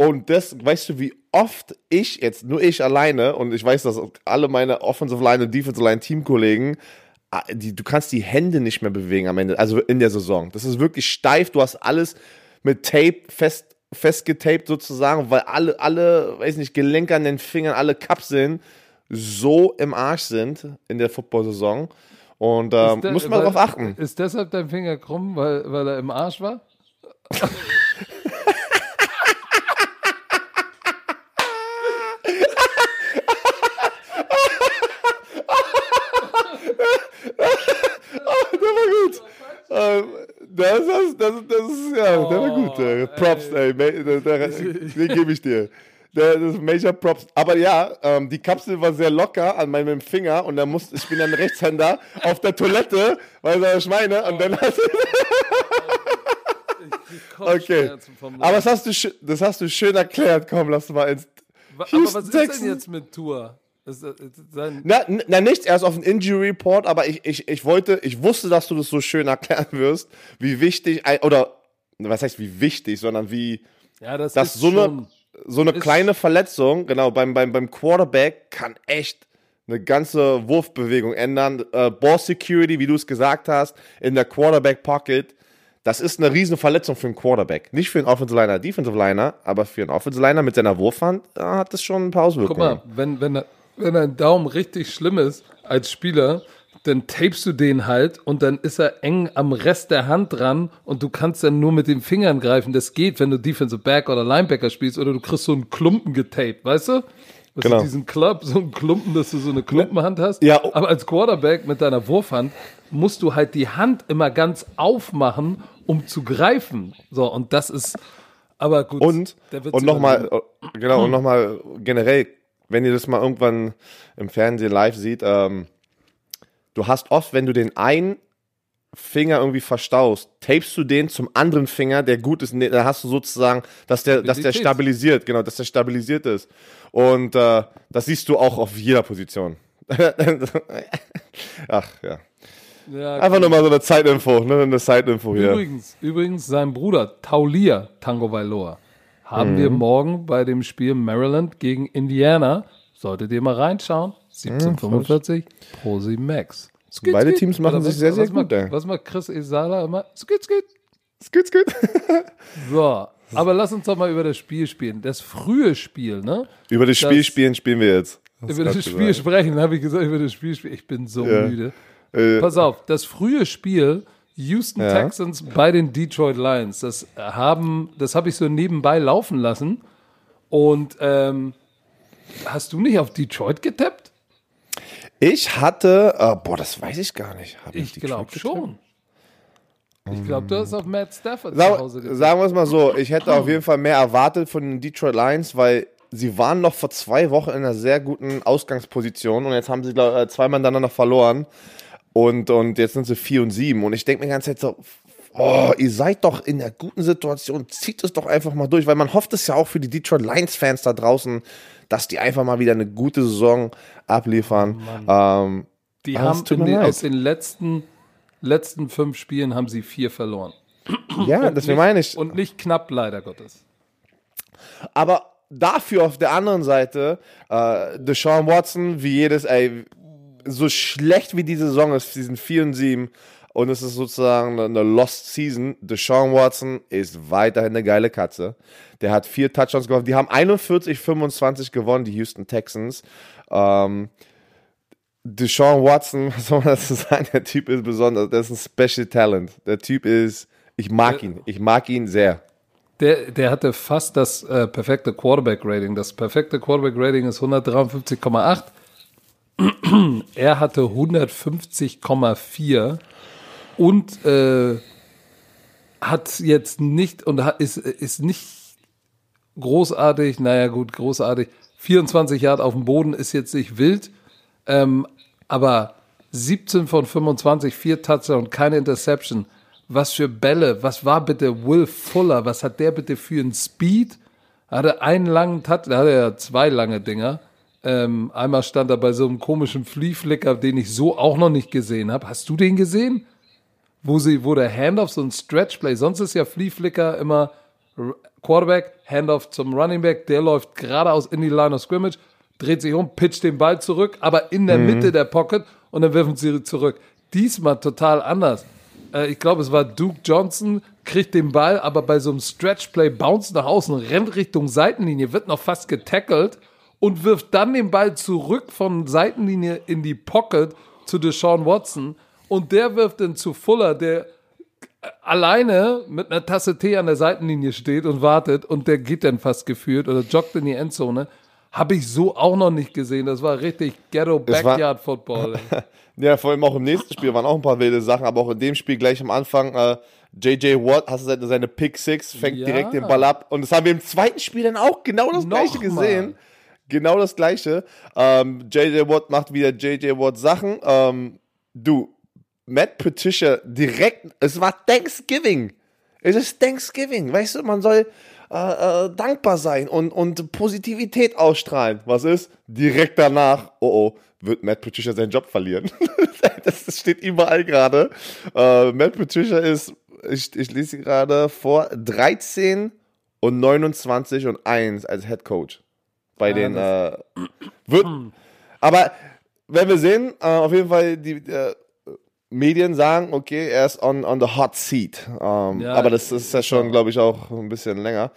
Und das, weißt du, wie oft ich, jetzt nur ich alleine, und ich weiß, dass alle meine Offensive Line und Defensive Line Teamkollegen, ah, die, du kannst die Hände nicht mehr bewegen am Ende, also in der Saison. Das ist wirklich steif, du hast alles mit Tape fest, festgetaped sozusagen, weil alle, alle, weiß nicht, Gelenke an den Fingern, alle Kapseln so im Arsch sind in der Football-Saison. Und ähm, der- muss man weil- darauf achten. Ist deshalb dein Finger krumm, weil, weil er im Arsch war? der war gut. Ähm, das, das, das, das ist, ja, der war gut. Äh, Props, ey. Ma- der, der, den gebe ich dir. Der, das ist Major Props. Aber ja, ähm, die Kapsel war sehr locker an meinem Finger und dann musste, ich bin dann Rechtshänder auf der Toilette, weil ich meine, und dann hat Okay. Kopfschmerzen vom Aber das hast, du, das hast du schön erklärt. Komm, lass mal ins. Aber Houston was ist Texans. denn jetzt mit Tour? Ist, ist sein, Na, na nichts, erst auf den Injury Report, aber ich, ich, ich wollte, ich wusste, dass du das so schön erklären wirst, wie wichtig, oder was heißt wie wichtig, sondern wie, ja, das, dass ist so eine, so eine kleine Verletzung, genau, beim, beim, beim Quarterback kann echt eine ganze Wurfbewegung ändern. Äh, Ball Security, wie du es gesagt hast, in der Quarterback Pocket, das ist eine riesen Verletzung für einen Quarterback. Nicht für einen Offensive Liner, Defensive Liner, aber für einen Offensive Liner mit seiner Wurfhand äh, hat das schon ein paar Guck Auswirkungen. mal, wenn, wenn, wenn ein Daumen richtig schlimm ist als Spieler, dann tapest du den halt und dann ist er eng am Rest der Hand dran und du kannst dann nur mit den Fingern greifen. Das geht, wenn du Defensive Back oder Linebacker spielst oder du kriegst so einen Klumpen getaped, weißt du? Was Genau. du diesen Club, so einen Klumpen, dass du so eine Klumpenhand hast. Ja. Aber als Quarterback mit deiner Wurfhand musst du halt die Hand immer ganz aufmachen, um zu greifen. So, und das ist, aber gut. Und, und nochmal, genau, und nochmal generell, wenn ihr das mal irgendwann im Fernsehen live seht, ähm, du hast oft, wenn du den einen Finger irgendwie verstaust, tapest du den zum anderen Finger, der gut ist, ne, da hast du sozusagen, dass der, dass der stabilisiert, genau, dass der stabilisiert ist. Und äh, das siehst du auch auf jeder Position. Ach ja. Ja, Einfach nur mal so eine Zeitinfo, ne? Eine Zeitinfo hier. Übrigens, übrigens, sein Bruder Taulia Tango Vailoa haben Mhm. wir morgen bei dem Spiel Maryland gegen Indiana. Solltet ihr mal reinschauen. 1745 Pro 7 Max. Skit, Beide skit. Teams machen Oder sich was- sehr, sehr was gut, Macht, was macht Chris Isala immer? Skit, skit. Skit, skit. So, aber lass uns doch mal über das Spiel spielen. Das frühe Spiel, ne? Über das Spiel Das- spielen spielen wir jetzt. Hast über das Spiel gesagt. sprechen, habe ich gesagt, über das Spiel sprechen. Ich bin so Ja. müde. Äh, Pass auf, das frühe Spiel Houston Ja. Texans bei den Detroit Lions, das haben, das habe ich so nebenbei laufen lassen. Und ähm, hast du nicht auf Detroit getappt? Ich hatte, äh, boah, das weiß ich gar nicht. Hab Ich glaube schon. Ich glaube, du hast auf Matt Stafford zu Sag, Hause getappt. sagen wir es mal so, ich hätte auf jeden Fall mehr erwartet von den Detroit Lions, weil sie waren noch vor zwei Wochen in einer sehr guten Ausgangsposition und jetzt haben sie glaub, äh, zweimal hintereinander verloren und, und jetzt sind sie 4 und 7 und ich denke mir die ganze Zeit so, oh, ihr seid doch in einer guten Situation, zieht es doch einfach mal durch, weil man hofft es ja auch für die Detroit Lions Fans da draußen, dass die einfach mal wieder eine gute Saison abliefern. ähm, Die haben in den, aus den letzten, letzten fünf Spielen haben sie vier verloren. ja, deswegen meine ich. Und nicht knapp, leider Gottes. Aber dafür auf der anderen Seite, äh, Deshaun Watson, wie jedes, ey, so schlecht wie die Saison ist, die sind 4 und 7 und es ist sozusagen eine, Lost Season. Deshaun Watson ist weiterhin eine geile Katze. Der hat vier Touchdowns gewonnen. Die haben 41-25 gewonnen, die Houston Texans. Ähm, Deshaun Watson, was soll man dazu sagen? Der Typ ist besonders, der ist ein Special Talent. Der Typ ist, ich mag ihn, ich mag ihn sehr. Der, der hatte fast das äh, perfekte Quarterback-Rating. Das perfekte Quarterback-Rating ist 153,8. er hatte 150,4 und äh, hat jetzt nicht und hat, ist, ist nicht großartig, naja gut, großartig. 24 Yard auf dem Boden ist jetzt nicht wild, ähm, aber 17 von 25, vier Touchdown, keine Interception. Was für Bälle, was war bitte Will Fuller, was hat der bitte für einen Speed? Er hatte einen langen Touchdown, hatte ja zwei lange Dinger. Ähm, einmal stand er bei so einem komischen Fliehflicker, den ich so auch noch nicht gesehen habe. Hast du den gesehen? Wo sie, wo der Handoff so ein Stretchplay, sonst ist ja Fliehflicker immer R- Quarterback, Handoff zum Running Back, der läuft geradeaus in die Line of Scrimmage, dreht sich um, pitcht den Ball zurück, aber in der Mitte der Pocket und dann werfen sie zurück. Diesmal total anders. Äh, ich glaube, es war Duke Johnson, kriegt den Ball, aber bei so einem Stretchplay bounce nach außen, rennt Richtung Seitenlinie, wird noch fast getackelt und wirft dann den Ball zurück von Seitenlinie in die Pocket zu Deshaun Watson und der wirft dann zu Fuller, der alleine mit einer Tasse Tee an der Seitenlinie steht und wartet und der geht dann fast geführt oder joggt in die Endzone. Habe ich so auch noch nicht gesehen. Das war richtig Ghetto Backyard Football. Ja, vor allem auch im nächsten Spiel waren auch ein paar wilde Sachen, aber auch in dem Spiel gleich am Anfang, äh, JJ Watt, hast du seine, Pick Six, fängt Ja. direkt den Ball ab. Und das haben wir im zweiten Spiel dann auch genau das gleiche Nochmal. gesehen. Genau das gleiche. Ähm, JJ Watt macht wieder JJ Watt Sachen. Ähm, du, Matt Patricia direkt, es war Thanksgiving. Es ist Thanksgiving, weißt du, man soll äh, äh, dankbar sein und, und Positivität ausstrahlen. Was ist? Direkt danach, oh oh, wird Matt Patricia seinen Job verlieren. das steht überall gerade. Äh, Matt Patricia ist, ich, ich lese sie gerade vor, 13 und 29 und 1 als Head Coach. Bei den, äh, wird, aber wenn wir sehen, äh, auf jeden Fall die äh, Medien sagen, okay, er ist on, on the hot seat. Ähm, Ja, aber das ist ja schon, glaube ich, auch ein bisschen länger.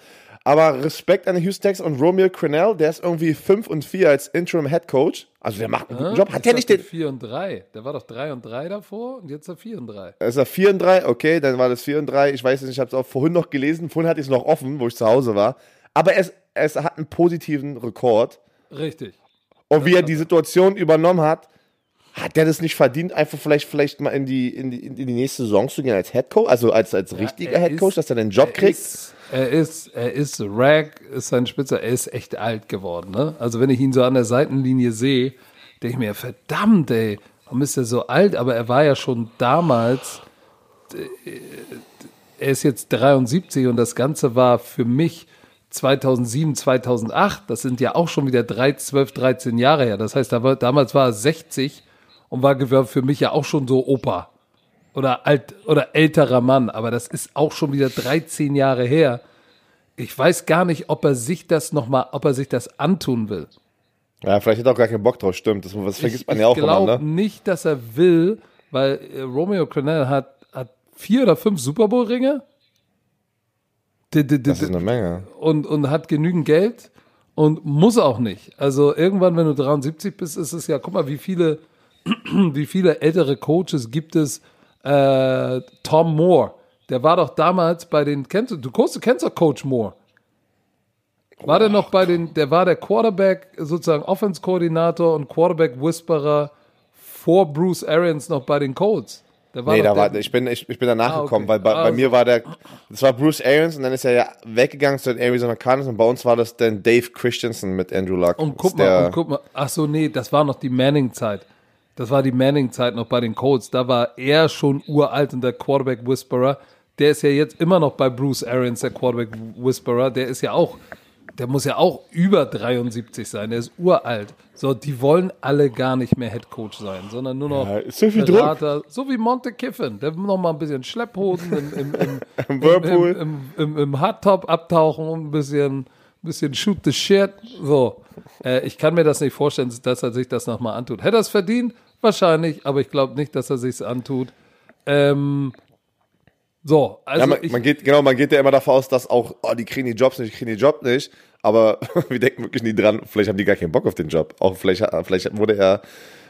Aber Respekt an den Houston Texans und Romeo Crennel, der ist irgendwie 5 und 4 als Interim Head Coach. Also der macht einen guten Job. Hat der nicht den. 4 und 3. Der war doch 3 und 3 davor und jetzt er 4 und 3. Ist er 4 und 3? Okay, dann war das 4 und 3. Ich weiß nicht, ich habe es auch vorhin noch gelesen. Vorhin hatte ich es noch offen, wo ich zu Hause war. Aber es, es hat einen positiven Rekord. Richtig. Und wie er die Situation übernommen hat, hat der das nicht verdient, einfach vielleicht, vielleicht mal in die, in die, in die nächste Saison zu gehen als Headcoach, also als, als richtiger er Headcoach, dass er den Job er kriegt? Ist, er ist, er ist, Rag ist sein Spitzer, er ist echt alt geworden. Ne? Also wenn ich ihn so an der Seitenlinie sehe, denke ich mir, verdammt, ey, warum ist er so alt? Aber er war ja schon damals, äh, er ist jetzt 73 und das Ganze war für mich 2007, 2008, das sind ja auch schon wieder drei, 12, 13 Jahre her. Das heißt, damals war er 60 und war für mich ja auch schon so Opa oder alt oder älterer Mann, aber das ist auch schon wieder 13 Jahre her. Ich weiß gar nicht, ob er sich das noch mal, ob er sich das antun will. Ja, vielleicht hat er auch gar keinen Bock drauf, stimmt. Das, das vergisst man ja auch ich immer, glaube ne? nicht, dass er will, weil äh, Romeo Crennel hat, hat vier oder fünf Super Bowl Ringe Das ist eine Menge. und, und hat genügend Geld und muss auch nicht. Also irgendwann, wenn du 73 bist, ist es ja, guck mal, wie viele, wie viele ältere Coaches gibt es. Äh, Tom Moore, der war doch damals bei den, kennst du, du kennst, du kennst doch Coach Moore. War der noch bei den, der war der Quarterback, sozusagen Offense-Koordinator und Quarterback-Whisperer vor Bruce Arians noch bei den Colts. Der war Nee, da war, ich, bin, ich, ich bin danach Ah, okay. gekommen, weil bei, bei Also. mir war der, das war Bruce Arians und dann ist er ja weggegangen zu den Arizona Cardinals und bei uns war das dann Dave Christensen mit Andrew Luck. Und guck mal, und guck mal, ach so, nee, das war noch die Manning-Zeit. Das war die Manning-Zeit noch bei den Colts. Da war er schon uralt und der Quarterback-Whisperer. Der ist ja jetzt immer noch bei Bruce Arians, der Quarterback-Whisperer. Der ist ja auch, der muss ja auch über 73 sein. Der ist uralt. So, die wollen alle gar nicht mehr Head Coach sein, sondern nur noch Ja, so viel Druck. Berater. So wie Monte Kiffin. Der will noch mal ein bisschen Schlepphosen im, im, im, Im Whirlpool. im, im, im, im Hardtop abtauchen und ein bisschen, bisschen shoot the shit. So. Äh, ich kann mir das nicht vorstellen, dass er sich das nochmal antut. Hätte er es verdient? Wahrscheinlich, aber ich glaube nicht, dass er sich antut. Ähm, so, also ja, man, ich, man geht, genau, man geht ja immer davon aus, dass auch, oh, die kriegen die Jobs nicht, die kriegen die Job nicht. Aber wir denken wirklich nie dran, vielleicht haben die gar keinen Bock auf den Job. Auch vielleicht, hat- vielleicht wurde er,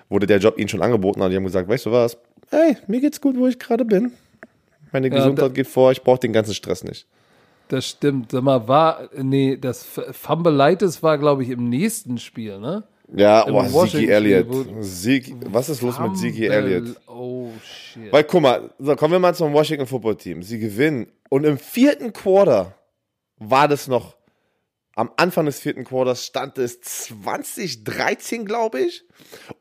wurde der Job ihnen schon angeboten und die haben gesagt, weißt du was? Hey, mir geht's gut, wo ich gerade bin. Meine Ja, Gesundheit da- geht vor, ich brauche den ganzen Stress nicht. das stimmt. Sag mal, war, nee, das Fumbleitis war, glaube ich, im nächsten Spiel, ne? Ja, oh, Ziggy Elliott. Ziggy, was ist los mit Ziggy Elliott? Oh, shit. Weil, guck mal, so, kommen wir mal zum Washington Football Team. Sie gewinnen. Und im vierten Quarter war das noch, am Anfang des vierten Quarters stand es 2013, glaube ich.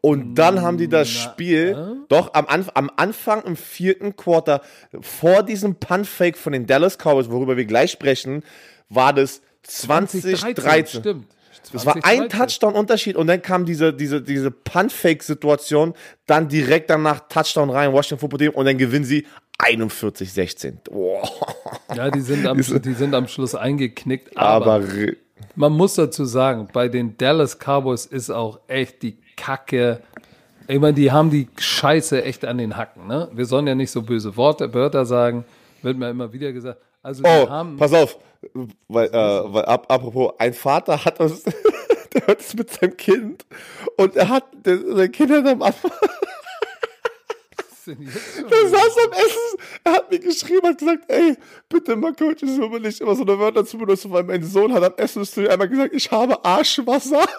Und dann haben die das Spiel, doch am, Anf am Anfang im vierten Quarter, vor diesem Punt-Fake von den Dallas Cowboys, worüber wir gleich sprechen, war das 2013. Stimmt. Das war ein 2013. Touchdown-Unterschied und dann kam diese, diese, diese Punt-Fake-Situation, dann direkt danach Touchdown rein, Washington Football Team und dann gewinnen sie 41-16. Boah. Ja, die sind, am, die sind am Schluss eingeknickt. Aber, Aber, man muss dazu sagen, bei den Dallas Cowboys ist auch echt die Kacke. Ich meine, die haben die Scheiße echt an den Hacken. Ne? Wir sollen ja nicht so böse Worte, Wörter sagen. Wird mir immer wieder gesagt. Also, oh, haben. pass auf, weil, äh, weil ab, apropos, ein Vater hat uns, der hört es mit seinem Kind und er hat, der, sein Kind hat am Anfang, denn der saß am Essen, er hat mir geschrieben, hat gesagt, ey, bitte mal Coach, ich will nicht immer so eine Wörter zu benutzen, weil mein Sohn hat am Essen zu einmal gesagt, ich habe Arschwasser.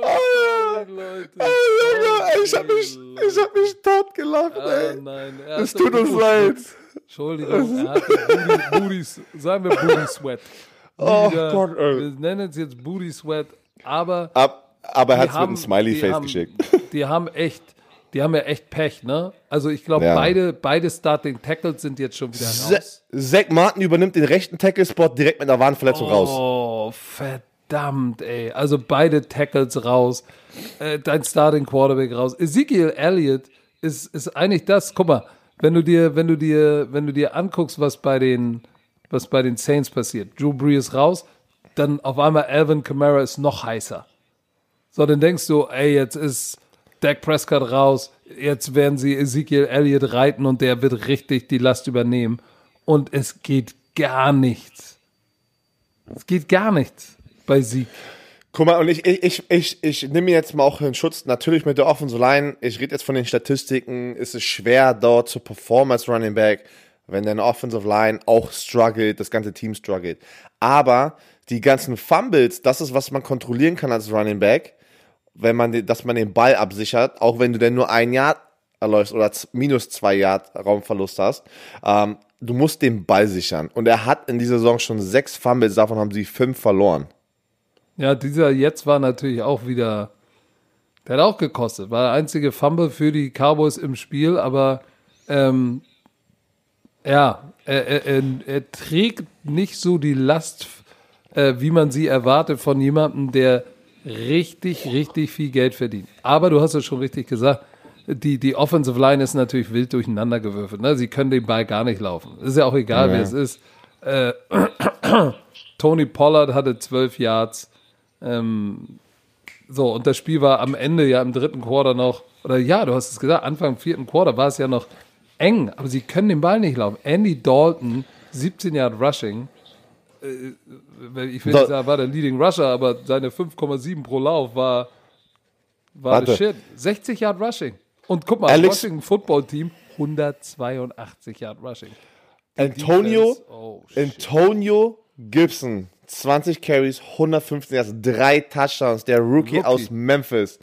Oh, Leute. Junge, ey, ich hab mich, ich hab mich tot Ah, ey. nein, er Es tut uns leid. Entschuldigung, er hatte Booty, sagen wir Booty Sweat. Oh wieder- Gott, ey. Wir nennen es jetzt Booty Sweat, aber Ab, aber er hat es mit einem Smiley-Face geschickt. Die haben echt, die haben ja echt Pech, ne? Also ich glaube, Ja. beide, beide Starting Tackles sind jetzt schon wieder raus. Zach Martin übernimmt den rechten Tackle-Spot direkt mit einer Warnverletzung raus. Oh, verdammt, ey. Also beide Tackles raus, äh, dein Starting Quarterback raus. Ezekiel Elliott ist, ist eigentlich das, guck mal, wenn du dir, wenn du dir, wenn du dir anguckst, was bei den, was bei den Saints passiert. Drew Brees raus, dann auf einmal Alvin Kamara ist noch heißer. So, dann denkst du, ey, jetzt ist Dak Prescott raus, jetzt werden sie Ezekiel Elliott reiten und der wird richtig die Last übernehmen. Und es geht gar nichts. Es geht gar nichts bei Sieg. Guck mal, und ich, ich, ich, ich, ich nehme jetzt mal auch in Schutz, natürlich mit der Offensive Line. Ich rede jetzt von den Statistiken. Es ist schwer, dort zu performen als Running Back. wenn deine Offensive Line auch struggelt, das ganze Team struggelt. Aber die ganzen Fumbles, das ist, was man kontrollieren kann als Running Back, wenn man, dass man den Ball absichert, auch wenn du denn nur ein Yard erläufst oder minus zwei Yard Raumverlust hast. Ähm, du musst den Ball sichern. Und er hat in dieser Saison schon sechs Fumbles, davon haben sie fünf verloren. Ja, dieser jetzt war natürlich auch wieder, der hat auch gekostet. War der einzige Fumble für die Cowboys im Spiel, aber ähm, ja, er, er, er, er, trägt nicht so die Last, äh, wie man sie erwartet von jemandem, der richtig, richtig viel Geld verdient. Aber du hast es schon richtig gesagt, die, die Offensive Line ist natürlich wild durcheinander gewürfelt. Ne? Sie können den Ball gar nicht laufen. Ist ja auch egal, ja. wer es ist. Äh, Tony Pollard hatte zwölf Yards. Ähm, so, und das Spiel war am Ende ja im dritten Quarter noch, oder ja, du hast es gesagt, Anfang vierten Quarter war es ja noch eng, aber sie können den Ball nicht laufen. Andy Dalton, 17 Yard Rushing. Äh, ich will nicht sagen, war der Leading Rusher, aber seine 5,7 pro Lauf war, war the shit. 60 Yard Rushing. Und guck mal, Alex, Washington Football Team 182 Yard Rushing. Die Antonio, oh, Antonio Gibson, 20 Carries, 115 Yards, drei Touchdowns, der Rookie, Rookie. aus Memphis.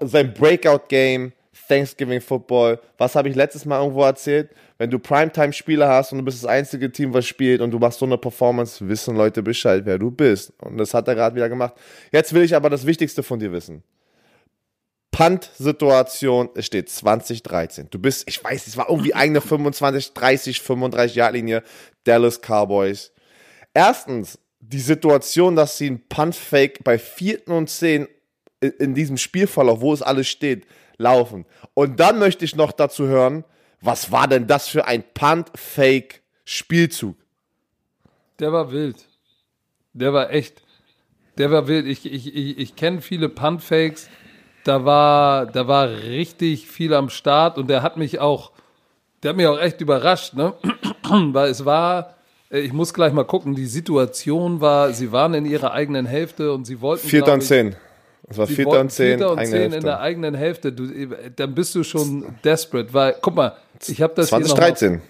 Sein Breakout Game, Thanksgiving Football. Was habe ich letztes Mal irgendwo erzählt? Wenn du Primetime-Spieler hast und du bist das einzige Team, was spielt und du machst so eine Performance, wissen Leute Bescheid, wer du bist. Und das hat er gerade wieder gemacht. Jetzt will ich aber das Wichtigste von dir wissen. Punt-Situation, es steht 2013. Du bist, ich weiß, es war irgendwie eigene 25, 30, 35 Yard Linie Dallas Cowboys. Erstens, die Situation, dass sie ein Punt-Fake bei vierten und zehn in diesem Spielverlauf, wo es alles steht, laufen. Und dann möchte ich noch dazu hören, was war denn das für ein Punt-Fake-Spielzug? Der war wild. Der war echt, der war wild. Ich, ich, ich, ich kenne viele Punt-Fakes da war, da war richtig viel am Start und der hat mich auch, der hat mich auch echt überrascht, ne? Weil es war, ich muss gleich mal gucken, die Situation war, sie waren in ihrer eigenen Hälfte und sie wollten. Vierter und zehn. Es war Vierter und zehn. Vierter und zehn in der eigenen Hälfte. Du, dann bist du schon desperate, weil, guck mal, ich habe das 2013. hier noch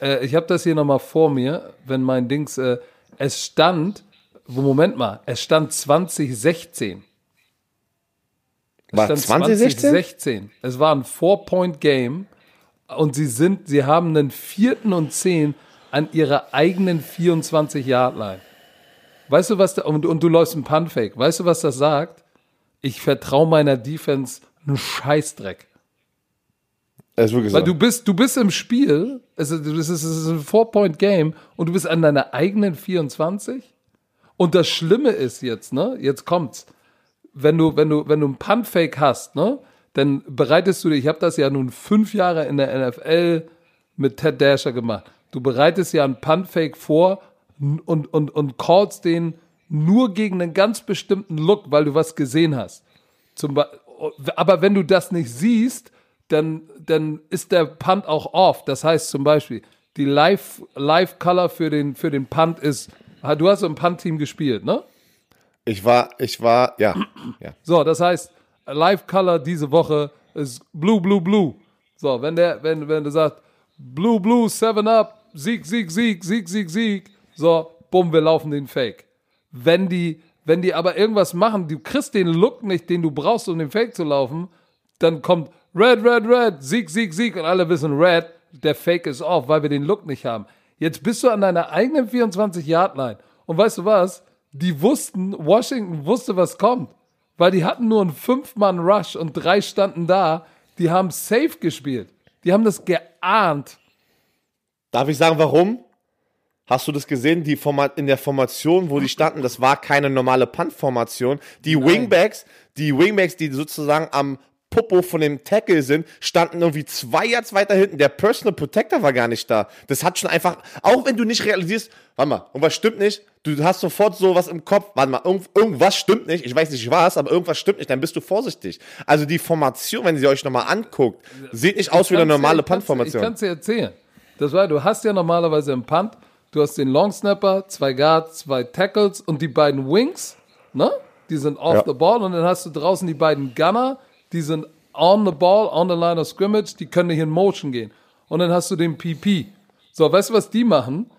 mal, äh, ich habe das hier nochmal vor mir, wenn mein Dings, äh, es stand, Moment mal, es stand 2016. War 2016? 2016. Es war ein Four-Point-Game und sie sind, sie haben einen vierten und zehn an ihrer eigenen 24-Yard-Line. Weißt du, was da, und, und du läufst ein Punt-Fake. Weißt du, was das sagt? Ich vertraue meiner Defense einen Scheißdreck. Das ist wirklich Weil so. du bist, du bist im Spiel, es ist, es ist ein Four-Point-Game und du bist an deiner eigenen 24. Und das Schlimme ist jetzt, ne, jetzt kommt's wenn du, wenn du, wenn du ein Pumpfake hast, ne, dann bereitest du dich, ich habe das ja nun fünf Jahre in der NFL mit Ted Dasher gemacht. Du bereitest ja einen Pumpfake vor und, und, und callst den nur gegen einen ganz bestimmten Look, weil du was gesehen hast. Zum aber wenn du das nicht siehst, dann, dann ist der Punt auch off. Das heißt zum Beispiel, die Live, Live Color für den, für den Punt ist, du hast im Punt-Team gespielt, ne? Ich war, ich war, ja. ja. So, das heißt, Live Color diese Woche ist Blue, Blue, Blue. So, wenn der, wenn, wenn du sagst, Blue, Blue, Seven Up, Sieg, Sieg, Sieg, Sieg, Sieg, Sieg, so, bumm, wir laufen den Fake. Wenn die, wenn die aber irgendwas machen, du kriegst den Look nicht, den du brauchst, um den Fake zu laufen, dann kommt Red, Red, Red, Sieg, Sieg, Sieg und alle wissen Red, der Fake ist off, weil wir den Look nicht haben. Jetzt bist du an deiner eigenen 24-Yard-Line und weißt du was? die wussten, Washington wusste, was kommt. Weil die hatten nur einen Fünf-Mann-Rush und drei standen da. Die haben safe gespielt. Die haben das geahnt. Darf ich sagen, warum? Hast du das gesehen? Die Format, in der Formation, wo die standen, das war keine normale Punt-Formation. Die Nein. Wingbacks, die Wingbacks, die sozusagen am Popo von dem Tackle sind, standen irgendwie zwei Yards weiter hinten. Der Personal Protector war gar nicht da. Das hat schon einfach, auch wenn du nicht realisierst, warte mal, irgendwas stimmt nicht, du hast sofort sowas im Kopf, warte mal, irgend, irgendwas stimmt nicht, ich weiß nicht was, aber irgendwas stimmt nicht, dann bist du vorsichtig. Also die Formation, wenn sie euch nochmal anguckt, sieht nicht aus wie eine normale Punt-Formation. Ich kann es dir erzählen. Das war, du hast ja normalerweise im Punt, du hast den Long Snapper, zwei Guards, zwei Tackles und die beiden Wings, ne? Die sind off ja. the ball und dann hast du draußen die beiden Gunner, die sind on the ball, on the line of scrimmage, die können nicht in Motion gehen. Und dann hast du den PP. So, weißt du, was die machen?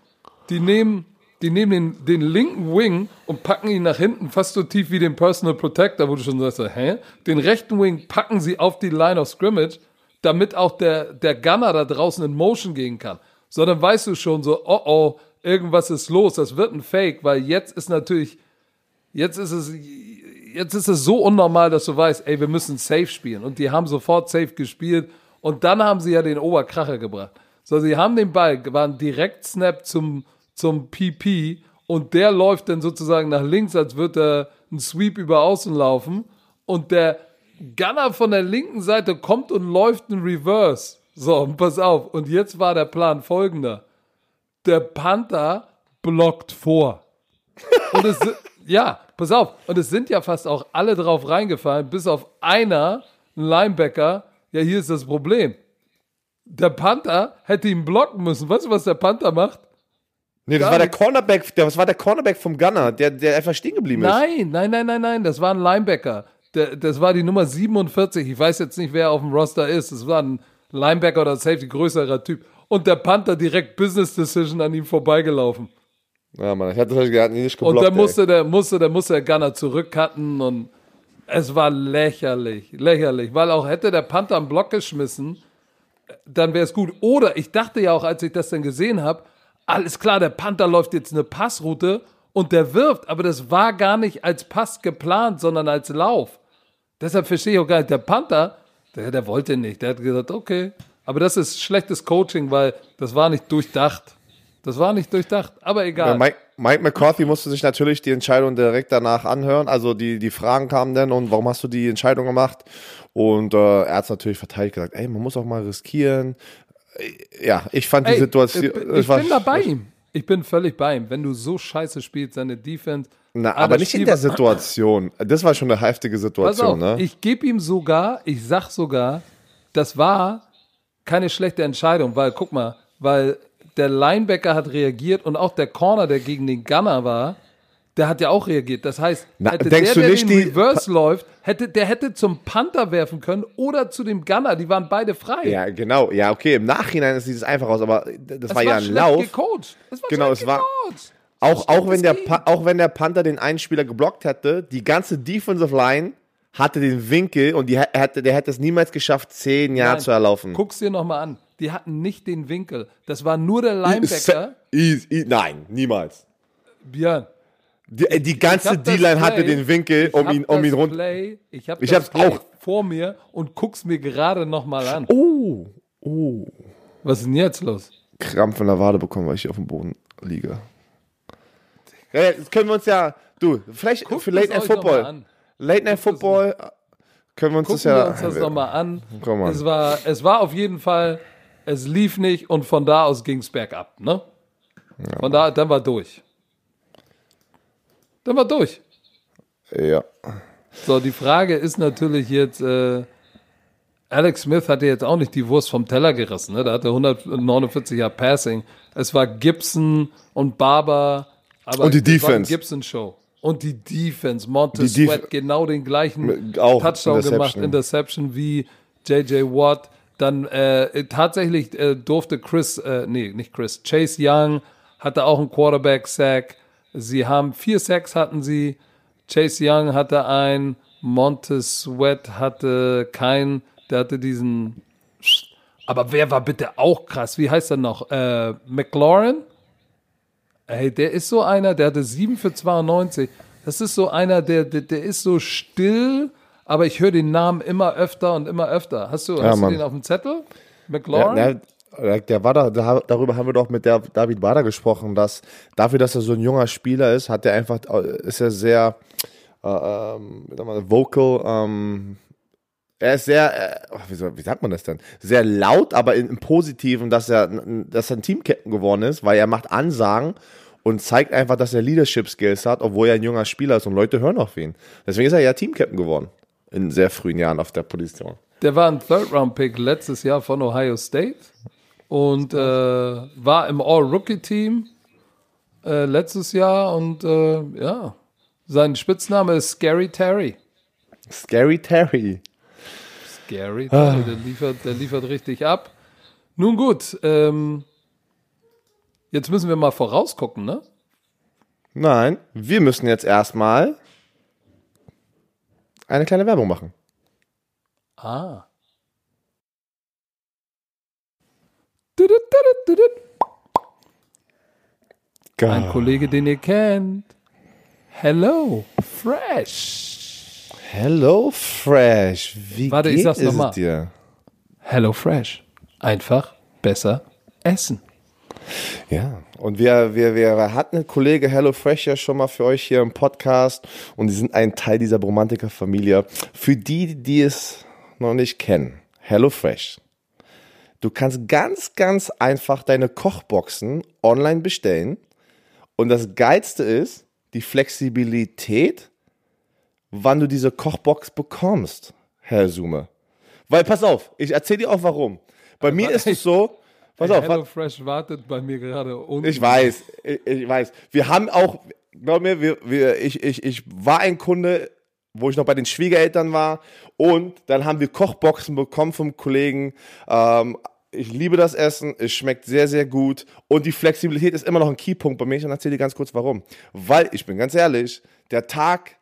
Die nehmen, die nehmen den, den linken Wing und packen ihn nach hinten fast so tief wie den Personal Protector, wo du schon sagst, hä? Den rechten Wing packen sie auf die Line of Scrimmage, damit auch der, der Gunner da draußen in Motion gehen kann. So, dann weißt du schon so, oh oh, irgendwas ist los, das wird ein Fake, weil jetzt ist natürlich, jetzt ist es, jetzt ist es so unnormal, dass du weißt, ey, wir müssen safe spielen. Und die haben sofort safe gespielt und dann haben sie ja den Oberkracher gebracht. So, sie haben den Ball, waren direkt Snap zum, zum PP und der läuft dann sozusagen nach links, als würde er einen Sweep über Außen laufen und der Gunner von der linken Seite kommt und läuft in Reverse. So, und pass auf. Und jetzt war der Plan folgender. Der Panther blockt vor. Und es, ja, pass auf. Und es sind ja fast auch alle drauf reingefallen, bis auf einer, ein Linebacker. Ja, hier ist das Problem. Der Panther hätte ihn blocken müssen. Weißt du, was der Panther macht? Nee, das Gar war der. Cornerback, das war der Cornerback vom Gunner, der, der einfach stehen geblieben ist. Nein, nein, nein, nein, nein. Das war ein Linebacker. Das war die Nummer 47. Ich weiß jetzt nicht, wer auf dem Roster ist. Das war ein Linebacker oder Safety, größerer Typ. Und der Panther direkt Business Decision an ihm vorbeigelaufen. Ja, Mann, ich hatte das gar nicht Und geblockt. dann musste der, musste, der musste der Gunner zurückcutten und es war lächerlich, lächerlich, weil auch hätte der Panther einen Block geschmissen, dann wäre es gut. Oder ich dachte ja auch, als ich das dann gesehen habe, alles klar, der Panther läuft jetzt eine Passroute und der wirft, aber das war gar nicht als Pass geplant, sondern als Lauf. Deshalb verstehe ich auch gar nicht, der Panther, der, der wollte nicht, der hat gesagt, okay. Aber das ist schlechtes Coaching, weil das war nicht durchdacht. Das war nicht durchdacht, aber egal. Mike, Mike McCarthy musste sich natürlich die Entscheidung direkt danach anhören. Also die, die Fragen kamen dann und warum hast du die Entscheidung gemacht? Und äh, er hat es natürlich verteidigt gesagt, ey, man muss auch mal riskieren. Äh, Ja, ich fand die Ey, Situation. Ich, ich war- bin da bei ihm. Ich bin völlig bei ihm. Wenn du so scheiße spielst, seine Defense. Na, aber nicht in der Situation. Das war schon eine heftige Pass auf, Situation, ne? ich gebe ihm sogar, ich sag sogar, das war keine schlechte Entscheidung, weil, guck mal, weil der Linebacker hat reagiert und auch der Corner, der gegen den Gunner war, der hat ja auch reagiert. Das heißt, Na, hätte denkst der, du der nicht, den Reverse läuft, hätte, der hätte zum Panther werfen können oder zu dem Gunner. Die waren beide frei. ja, genau. Ja, okay. Im Nachhinein sieht es einfach aus, aber das Es war ja ein Lauf. gecoacht. Es war Genau, es war- gecoacht. Auch, auch, wenn der, Pa- auch wenn der Panther den einen Spieler geblockt hätte, die ganze Defensive Line hatte den Winkel und die, hätte, der hätte es niemals geschafft, zehn Jahre Nein. zu erlaufen. Guck's dir nochmal an. Die hatten nicht den Winkel. Das war nur der Linebacker. I, I, nein, niemals. Björn. Die, äh, die ganze D-Line hatte den Winkel, um ihn, um ihn runter. Play, ich habe Ich das hab's Play auch. vor mir und guck's mir gerade nochmal an. Oh, oh. Was ist denn jetzt los? Krampf in der Wade bekommen, weil ich hier auf dem Boden liege. Ja, ja, das können wir uns ja, du, vielleicht Guckt für es Late Night Football. Late Night Football äh, können wir uns Gucken das ja. wir uns das nochmal an. Komm mal. Es war, es war auf jeden Fall, es lief nicht und von da aus ging's bergab, ne? Von da, dann war durch. Dann war durch. Ja. So, die Frage ist natürlich jetzt, äh, Alex Smith hatte jetzt auch nicht die Wurst vom Teller gerissen, ne? Da hatte 149 Jahre Passing. Es war Gibson und Barber, aber Und die Defense. Gibson-Show. Und die Defense. Montez Die Def- Sweat genau den gleichen auch Touchdown Interception. gemacht, Interception wie JJ Watt. Dann äh, tatsächlich äh, durfte Chris, äh, nee, nicht Chris, Chase Young hatte auch einen Quarterback-Sack. Sie haben vier Sacks hatten sie. Chase Young hatte einen, Montez Sweat hatte keinen, der hatte diesen. Aber wer war bitte auch krass? Wie heißt er noch? Äh, McLaurin? Ey, der ist so einer, der hatte 7 für 92. Das ist so einer, der, der, der ist so still, aber ich höre den Namen immer öfter und immer öfter. Hast du, hast du den auf dem Zettel? Ja, McLaurin? der, der war da, da, darüber haben wir doch mit der David Bader gesprochen, dass dafür, dass er so ein junger Spieler ist, hat er einfach, äh, ist er sehr, äh, ähm, vocal, ähm, er ist sehr, äh, wie, soll, wie sagt man das denn? Sehr laut, aber im Positiven, dass er, dass er ein Teamcaptain geworden ist, weil er macht Ansagen und zeigt einfach, dass er Leadership Skills hat, obwohl er ein junger Spieler ist und Leute hören auf ihn. Deswegen ist er ja Teamcaptain geworden. In sehr frühen Jahren auf der Position. Der war ein Third-Round-Pick letztes Jahr von Ohio State und äh, war im All-Rookie-Team äh, letztes Jahr und äh, ja, sein Spitzname ist Scary Terry. Scary Terry. Scary Terry, der, liefert, der liefert richtig ab. Nun gut, ähm, Jetzt müssen wir mal vorausgucken, ne? Nein, wir müssen jetzt erstmal eine kleine Werbung machen. Ah. Ein Kollege, den ihr kennt. Hello, Fresh. Hello Fresh. Wie Warte, ich geht sag's es noch mal. dir? Hello, Fresh. Einfach besser essen. Ja, und wir, wir, wir hatten einen Kollege HelloFresh ja schon mal für euch hier im Podcast und die sind ein Teil dieser Bromantiker-Familie. Für die, die es noch nicht kennen, HelloFresh. Du kannst ganz, ganz einfach deine Kochboxen online bestellen und das Geilste ist die Flexibilität, wann du diese Kochbox bekommst, Herr Sume. Weil, pass auf, ich erzähle dir auch warum. Bei mir ist es so, pass auf, Hello, Fresh wartet bei mir gerade unten. ich weiß, ich, ich weiß. Wir haben auch, glaub mir, wir, wir, ich, ich, ich war ein Kunde, wo ich noch bei den Schwiegereltern war und dann haben wir Kochboxen bekommen vom Kollegen. Ähm, ich liebe das Essen, es schmeckt sehr, sehr gut und die Flexibilität ist immer noch ein Keypunkt bei mir. Ich erzähle dir ganz kurz warum. Weil, ich bin ganz ehrlich, der Tag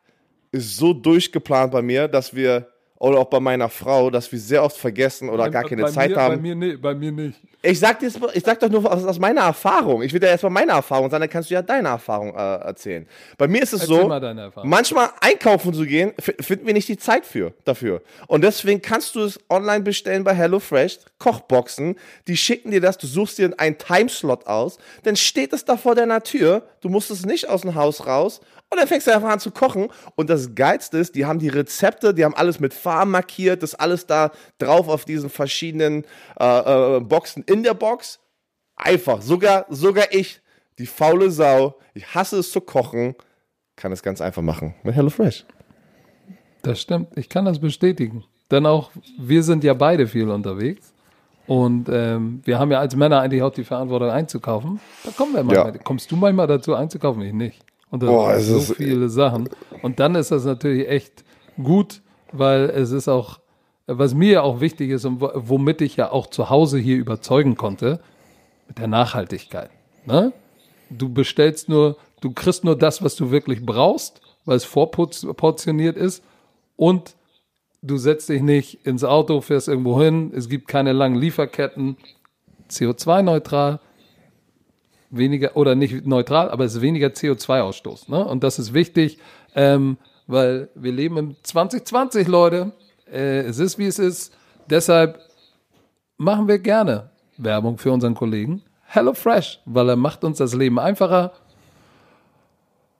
ist so durchgeplant bei mir, dass wir, oder auch bei meiner Frau, dass wir sehr oft vergessen oder gar keine bei Zeit mir, haben. Bei mir, nee, bei mir nicht. Ich sag, dir, ich sag doch nur aus, aus meiner Erfahrung. Ich will dir erstmal meine Erfahrung sagen, dann kannst du ja deine Erfahrung äh, erzählen. Bei mir ist es Erzähl so, mal manchmal einkaufen zu gehen, finden wir nicht die Zeit für, dafür. Und deswegen kannst du es online bestellen bei HelloFresh, Kochboxen. Die schicken dir das, du suchst dir einen Timeslot aus, dann steht es da vor deiner Tür, du musst es nicht aus dem Haus raus und dann fängst du einfach an zu kochen. Und das Geilste ist, die haben die Rezepte, die haben alles mit Farben markiert, das alles da drauf auf diesen verschiedenen äh, äh, Boxen in der Box. Einfach, sogar, sogar ich, die faule Sau, ich hasse es zu kochen, kann es ganz einfach machen mit HelloFresh. Das stimmt, ich kann das bestätigen. Denn auch wir sind ja beide viel unterwegs. Und ähm, wir haben ja als Männer eigentlich auch die Verantwortung einzukaufen. Da kommen wir manchmal. Ja. Kommst du manchmal dazu einzukaufen? Ich nicht. Und da Boah, sind so ist- viele Sachen. Und dann ist das natürlich echt gut, weil es ist auch, was mir ja auch wichtig ist und wo- womit ich ja auch zu Hause hier überzeugen konnte, mit der Nachhaltigkeit. Ne? Du bestellst nur, du kriegst nur das, was du wirklich brauchst, weil es vorportioniert ist und du setzt dich nicht ins Auto, fährst irgendwo hin, es gibt keine langen Lieferketten, CO2-neutral, weniger, oder nicht neutral, aber es ist weniger CO2-Ausstoß. Ne? Und das ist wichtig, ähm, weil wir leben im 2020, Leute. Äh, es ist, wie es ist. Deshalb machen wir gerne Werbung für unseren Kollegen HelloFresh, weil er macht uns das Leben einfacher.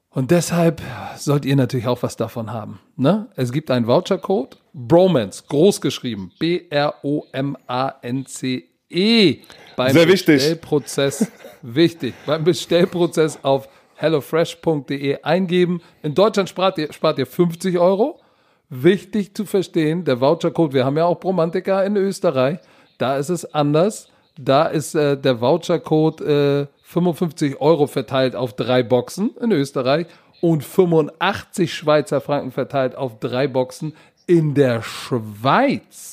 Und deshalb sollt ihr natürlich auch was davon haben. Ne? Es gibt einen Vouchercode, Bromance, groß geschrieben, B-R-O-M-A-N-C-E. Beim Sehr wichtig. Bestellprozess, wichtig, beim Bestellprozess auf hellofresh.de eingeben. In Deutschland spart ihr, spart ihr 50 Euro. Wichtig zu verstehen, der Vouchercode, wir haben ja auch Bromantiker in Österreich, da ist es anders. Da ist äh, der Vouchercode äh, 55 Euro verteilt auf drei Boxen in Österreich und 85 Schweizer Franken verteilt auf drei Boxen in der Schweiz.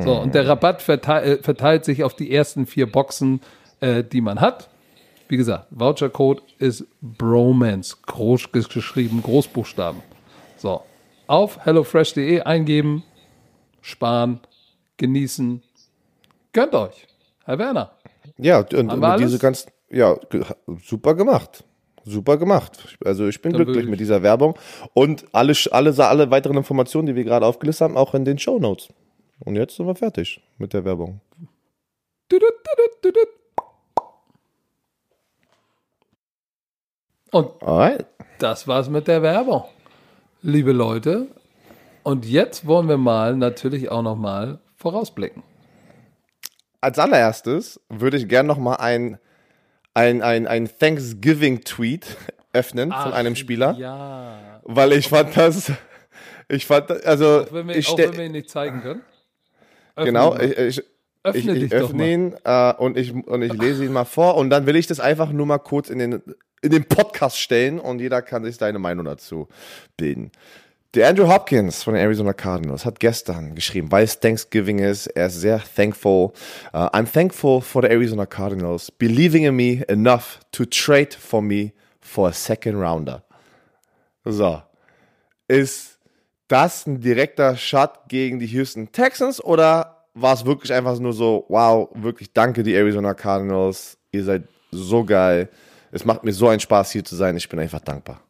So, und der Rabatt verteilt, verteilt sich auf die ersten vier Boxen, äh, die man hat. Wie gesagt, Vouchercode ist Bromance, groß geschrieben, Großbuchstaben. So, auf hellofresh.de eingeben, sparen, genießen. Gönnt euch. Herr Werner. Ja, und, und diese alles? ganz, ja, super gemacht. Super gemacht. Also ich bin Dann glücklich ich- mit dieser Werbung und alle, alle, alle weiteren Informationen, die wir gerade aufgelistet haben, auch in den Show Notes. Und jetzt sind wir fertig mit der Werbung. Und Alright. das war's mit der Werbung. Liebe Leute, und jetzt wollen wir mal natürlich auch noch mal vorausblicken. Als allererstes würde ich gerne noch mal ein, ein, ein, ein Thanksgiving-Tweet öffnen von Ach, einem Spieler, Ja. weil ich fand das, ich fand, also Auch wenn wir, ich auch wenn wir ihn nicht zeigen können. Öffne genau, ich, ich, ich, Öffne ich dich doch öffne ihn äh, und, ich, und ich lese ihn mal vor und dann will ich das einfach nur mal kurz in den, in den Podcast stellen und jeder kann sich seine Meinung dazu bilden. Der Andrew Hopkins von den Arizona Cardinals hat gestern geschrieben, weil es Thanksgiving ist, er ist sehr thankful. Uh, I'm thankful for the Arizona Cardinals believing in me enough to trade for me for a second rounder. So. Ist das ein direkter Shot gegen die Houston Texans oder war es wirklich einfach nur so, wow, wirklich danke die Arizona Cardinals, ihr seid so geil. Es macht mir so einen Spaß hier zu sein, ich bin einfach dankbar.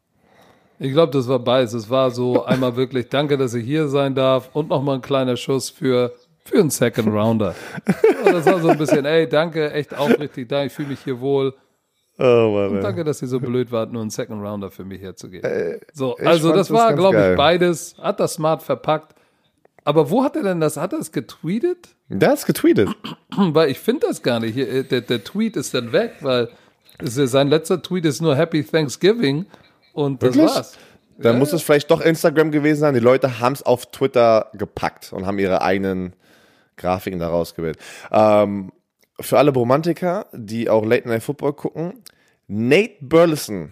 Ich glaube, das war beides. Es war so einmal wirklich, danke, dass ich hier sein darf und nochmal ein kleiner Schuss für, für einen Second Rounder. Und das war so ein bisschen, ey, danke, echt aufrichtig, danke, ich fühle mich hier wohl. Oh Mann, Und danke, dass ihr so blöd wart, nur einen Second Rounder für mich herzugeben. Äh, so, also das war, glaube ich, beides. Hat das smart verpackt. Aber wo hat er denn das? Hat er es getweetet? Der hat's getweetet. Weil ich finde das gar nicht. Hier, äh, Der, der Tweet ist dann weg, weil es ist, sein letzter Tweet ist nur Happy Thanksgiving und das Wirklich? war's. Dann muss es vielleicht doch Instagram gewesen sein. Die Leute haben es auf Twitter gepackt und haben ihre eigenen Grafiken da rausgewählt. Ähm, für alle Romantiker, die auch Late Night Football gucken, Nate Burleson,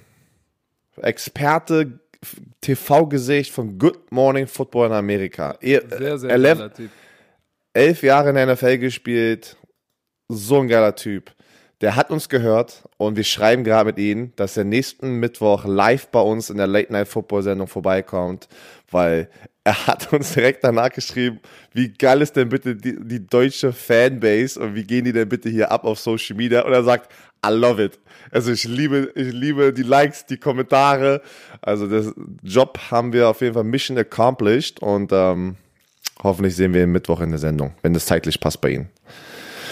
Experte, TV-Gesicht von Good Morning Football in Amerika. Er, Sehr, sehr elf, geiler Typ. elf Jahre in der NFL gespielt. So ein geiler Typ. Der hat uns gehört und wir schreiben gerade mit ihm, dass er nächsten Mittwoch live bei uns in der Late Night Football Sendung vorbeikommt, weil er hat uns direkt danach geschrieben, wie geil ist denn bitte die, die deutsche Fanbase und wie gehen die denn bitte hier ab auf Social Media? Und er sagt, I love it. Also ich liebe, ich liebe die Likes, die Kommentare. Also das Job haben wir auf jeden Fall Mission accomplished und ähm, hoffentlich sehen wir ihn Mittwoch in der Sendung, wenn das zeitlich passt bei Ihnen.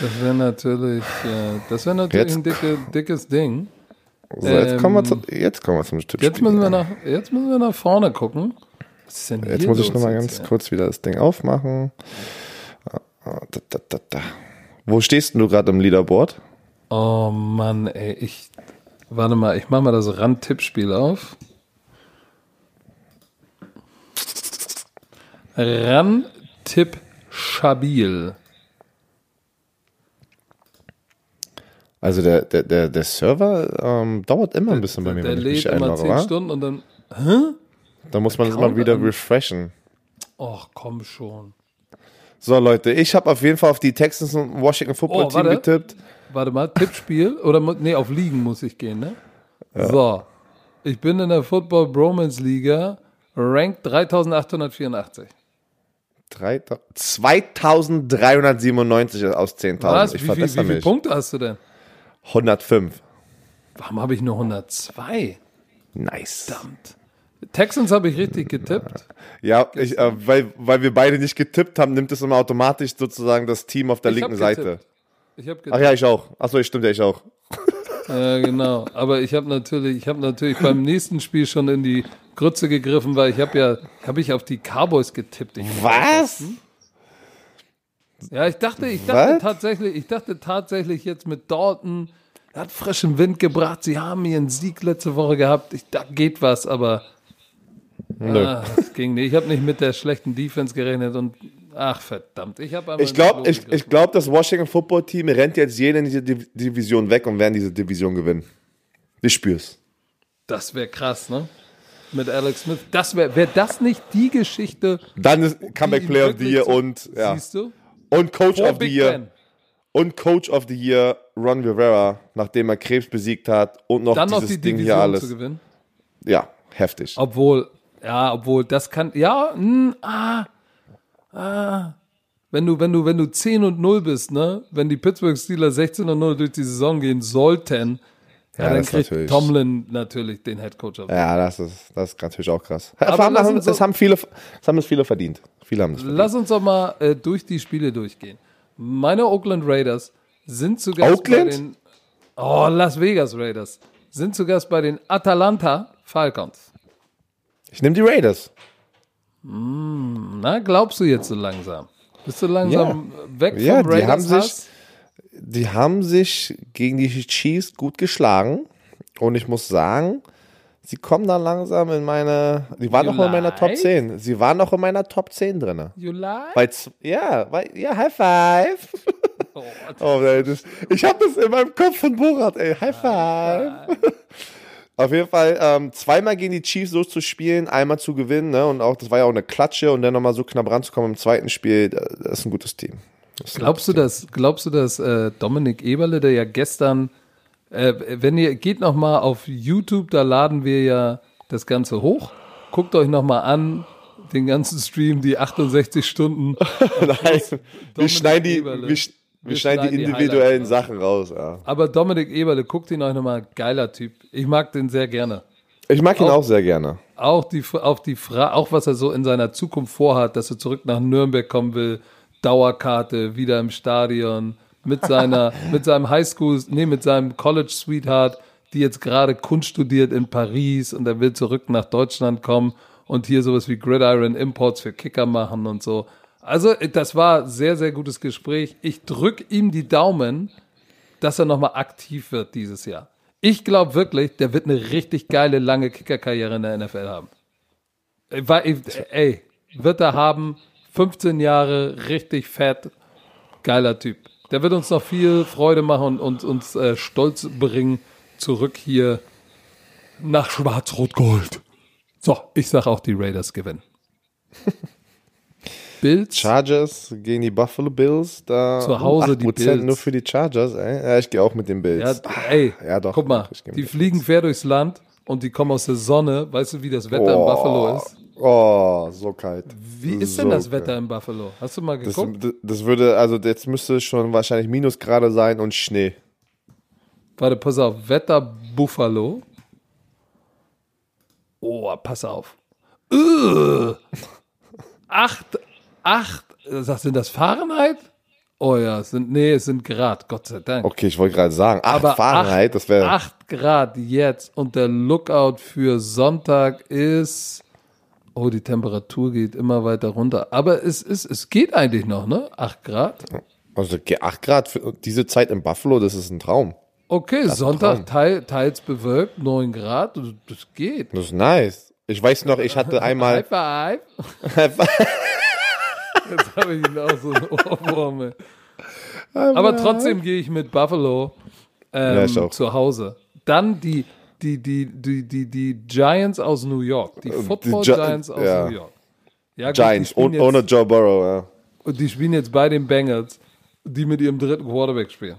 Das wäre natürlich, äh, das wäre natürlich Jetzt- ein dicke, dickes Ding. So, jetzt, kommen wir Ähm, zu, jetzt kommen wir zum Tippspiel. Jetzt müssen wir nach, jetzt müssen wir nach vorne gucken. Jetzt muss ich nochmal ganz hier? kurz wieder das Ding aufmachen. Ah, Da, da, da, da. Wo stehst denn du gerade im Leaderboard? Oh Mann, ey, ich, warte mal, ich mach mal das Rand-Tippspiel auf. Ran-Tipp Schabil. Also der, der, der, der Server ähm, dauert immer ein bisschen bei mir, Der lädt immer einlogge, 10 wa? Stunden und dann, Da muss man Account mal wieder refreshen. ach komm schon. So Leute, ich habe auf jeden Fall auf die Texans und Washington Football Oh, Team warte. getippt. Warte mal, Tippspiel oder nee, auf Ligen muss ich gehen, ne? So. Ich bin in der Football Bromance Liga ranked 3884. Drei- 2397 aus 10.000. Was? Ich Wie, wie verbessere viele mich. Punkte hast du denn? 105. Warum habe ich nur 102? Nice. Verdammt. Texans habe ich richtig getippt. Ja, ich, äh, weil, weil wir beide nicht getippt haben, nimmt es immer automatisch sozusagen das Team auf der Ich linken Seite. Ich habe Ach ja, ich auch. Achso, ich stimmt ja, ich auch. Ja, genau. Aber ich habe natürlich, ich habe natürlich beim nächsten Spiel schon in die Grütze gegriffen, weil ich habe ja, habe ich auf die Cowboys getippt. Ich, Was? ja, ich dachte, ich dachte Was? tatsächlich, ich dachte tatsächlich jetzt mit Dalton, er hat frischen Wind gebracht. Sie haben ihren Sieg letzte Woche gehabt. Ich, da geht was, aber Nö. ah, es ging nicht. Ich habe nicht mit der schlechten Defense gerechnet und ach verdammt, ich habe Ich glaube, ich, ich glaub, das Washington Football Team rennt jetzt jede in diese Div- Division weg und werden diese Division gewinnen. Ich spür's. Das wäre krass, ne? Mit Alex Smith. Das wäre, wäre das nicht die Geschichte? Dann ist Comeback Player of the Year und, ja. Siehst du? und Coach Vor of the Big Year. Ben. Und Coach of the Year Ron Rivera, nachdem er Krebs besiegt hat und noch Dann noch dieses die Ding Division hier alles. zu gewinnen. Ja, heftig. Obwohl, ja, obwohl, das kann, ja, mh, ah, ah. Wenn du, wenn du, wenn du 10 und 0 bist, ne? Wenn die Pittsburgh Steelers 16 und 0 durch die Saison gehen sollten, ja, Ja, dann kriegt natürlich. Tomlin natürlich den Head Coach. Ja, das ist, das ist natürlich auch krass. Aber das, haben, haben, so- haben viele, das haben es viele verdient. Viele haben es verdient. Lass uns doch mal äh, durch die Spiele durchgehen. Meine Oakland Raiders sind zu Gast Oakland? bei den Oh, Las Vegas Raiders sind zu Gast bei den Atalanta Falcons. Ich nehme die Raiders. Na, glaubst du jetzt so langsam? Bist du langsam weg vom Ja, die Raiders haben sich-? Die haben sich gegen die Chiefs gut geschlagen. Und ich muss sagen, sie kommen da langsam in meine. Die waren You noch in meiner Top like? 10. Sie waren noch in meiner Top 10 drin. You? Weil, z- ja, weil, ja, High Five. Oh, Oh, ey, das, ich habe das in meinem Kopf von Borat, ey. High Five. Auf jeden Fall ähm, zweimal gegen die Chiefs so zu spielen, einmal zu gewinnen, ne? Und auch das war ja auch eine Klatsche und dann nochmal so knapp ranzukommen im zweiten Spiel, das ist ein gutes Team. Glaubst du, dass, glaubst du, dass äh, Dominik Eberle, der ja gestern, äh, wenn ihr geht noch mal auf YouTube, da laden wir ja das Ganze hoch. Guckt euch noch mal an den ganzen Stream, die 68 Stunden. Nein, wir schneiden die, wir, wir, wir schneiden die individuellen die Sachen raus. Ja. Aber Dominik Eberle, guckt ihn euch noch mal, geiler Typ. Ich mag den sehr gerne. Ich mag ihn auch, auch sehr gerne. Auch die, auch die Fra auch was er so in seiner Zukunft vorhat, dass er zurück nach Nürnberg kommen will Dauerkarte, wieder im Stadion, mit seiner, mit seinem Highschool, nee, mit seinem College Sweetheart, die jetzt gerade Kunst studiert in Paris und er will zurück nach Deutschland kommen und hier sowas wie Gridiron Imports für Kicker machen und so. Also, das war sehr, sehr gutes Gespräch. Ich drück ihm die Daumen, dass er nochmal aktiv wird dieses Jahr. Ich glaube wirklich, der wird eine richtig geile, lange Kickerkarriere in der NFL haben. Ey, wird er haben, 15 Jahre, richtig fett, geiler Typ. Der wird uns noch viel Freude machen und, uns äh, stolz bringen, zurück hier nach Schwarz-Rot-Gold. So, ich sag auch, die Raiders gewinnen. Bills. Chargers gegen die Buffalo Bills. Da zu Hause die Bills. nur für die Chargers. Ey. Ja, ich gehe auch mit den Bills. Ja, ey, ja, doch, guck mal, die fliegen Bills. quer durchs Land und die kommen aus der Sonne. Weißt du, wie das Wetter oh. in Buffalo ist? Oh, so kalt. Wie ist so denn das Wetter in Buffalo? Hast du mal geguckt? Das, das, würde, also jetzt müsste schon wahrscheinlich Minusgrade sein und Schnee. Warte, pass auf. Wetter Buffalo. Oh, pass auf. Uh, acht, acht, sagst du das Fahrenheit? Oh ja, es sind, nee, es sind Grad, Gott sei Dank. Okay, ich wollte gerade sagen, acht Aber Fahrenheit, acht, das wäre. Acht Grad jetzt und der Lookout für Sonntag ist oh, die Temperatur geht immer weiter runter. Aber es, ist, es geht eigentlich noch, ne? 8 Grad. Also 8 Grad für diese Zeit in Buffalo, das ist ein Traum. Okay, Sonntag teil, teils bewölkt, 9 Grad, das geht. Das ist nice. Ich weiß noch, ich hatte einmal. High five. Jetzt habe ich ihn auch so einen Ohrwurm. Aber trotzdem gehe ich mit Buffalo ähm, ja, zu Hause. Dann die, die, die, die, die, die Giants aus New York. Die Football die Giants aus ja. New York. Ja, gut, Giants, ohne jetzt, Joe Burrow, ja. Und die spielen jetzt bei den Bengals, die mit ihrem dritten Quarterback spielen.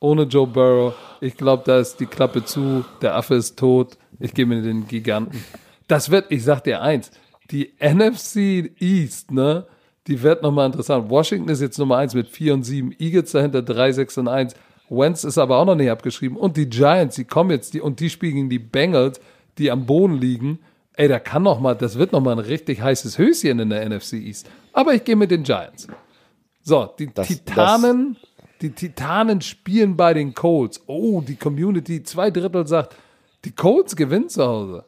Ohne Joe Burrow. Ich glaube, da ist die Klappe zu, der Affe ist tot. Ich gehe mit den Giganten. Das wird, ich sag dir eins, die NFC East, ne, die wird nochmal interessant. Washington ist jetzt Nummer eins mit 4 und 7, Eagles dahinter 3, 6 und 1. Wentz ist aber auch noch nicht abgeschrieben. Und die Giants, die kommen jetzt, die, und die spielen gegen die Bengals, die am Boden liegen. Ey, da kann noch mal, das wird noch mal ein richtig heißes Höschen in der NFC East. Aber ich gehe mit den Giants. So, die das, Titanen, das die Titanen spielen bei den Colts. Oh, die Community, zwei Drittel sagt, die Colts gewinnen zu Hause.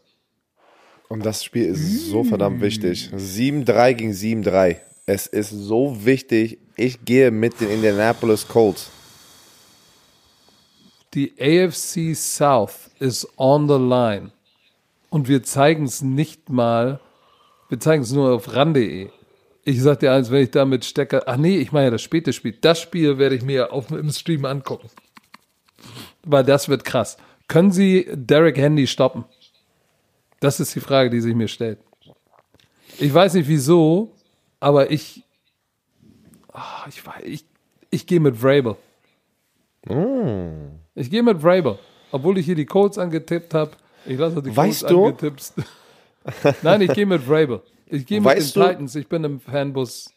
Und das Spiel ist so verdammt wichtig. 7-3 gegen 7-3. Es ist so wichtig. Ich gehe mit den Indianapolis Colts. Die AFC South ist on the line. Und wir zeigen es nicht mal, wir zeigen es nur auf ran.de. Ich sag dir eins, wenn ich damit stecke, ach nee, ich meine ja das späte Spiel. Das Spiel werde ich mir auf, im Stream angucken. Weil das wird krass. Können Sie Derek Handy stoppen? Das ist die Frage, die sich mir stellt. Ich weiß nicht wieso, aber ich, oh, ich, ich, ich gehe mit Vrabel. Mm. Ich gehe mit Vrabel. Obwohl ich hier die Codes angetippt habe. Ich lasse die Codes weißt du? angetippt. Nein, ich gehe mit Vrabel. Ich gehe mit den du? Titans. Ich bin im Fanbus.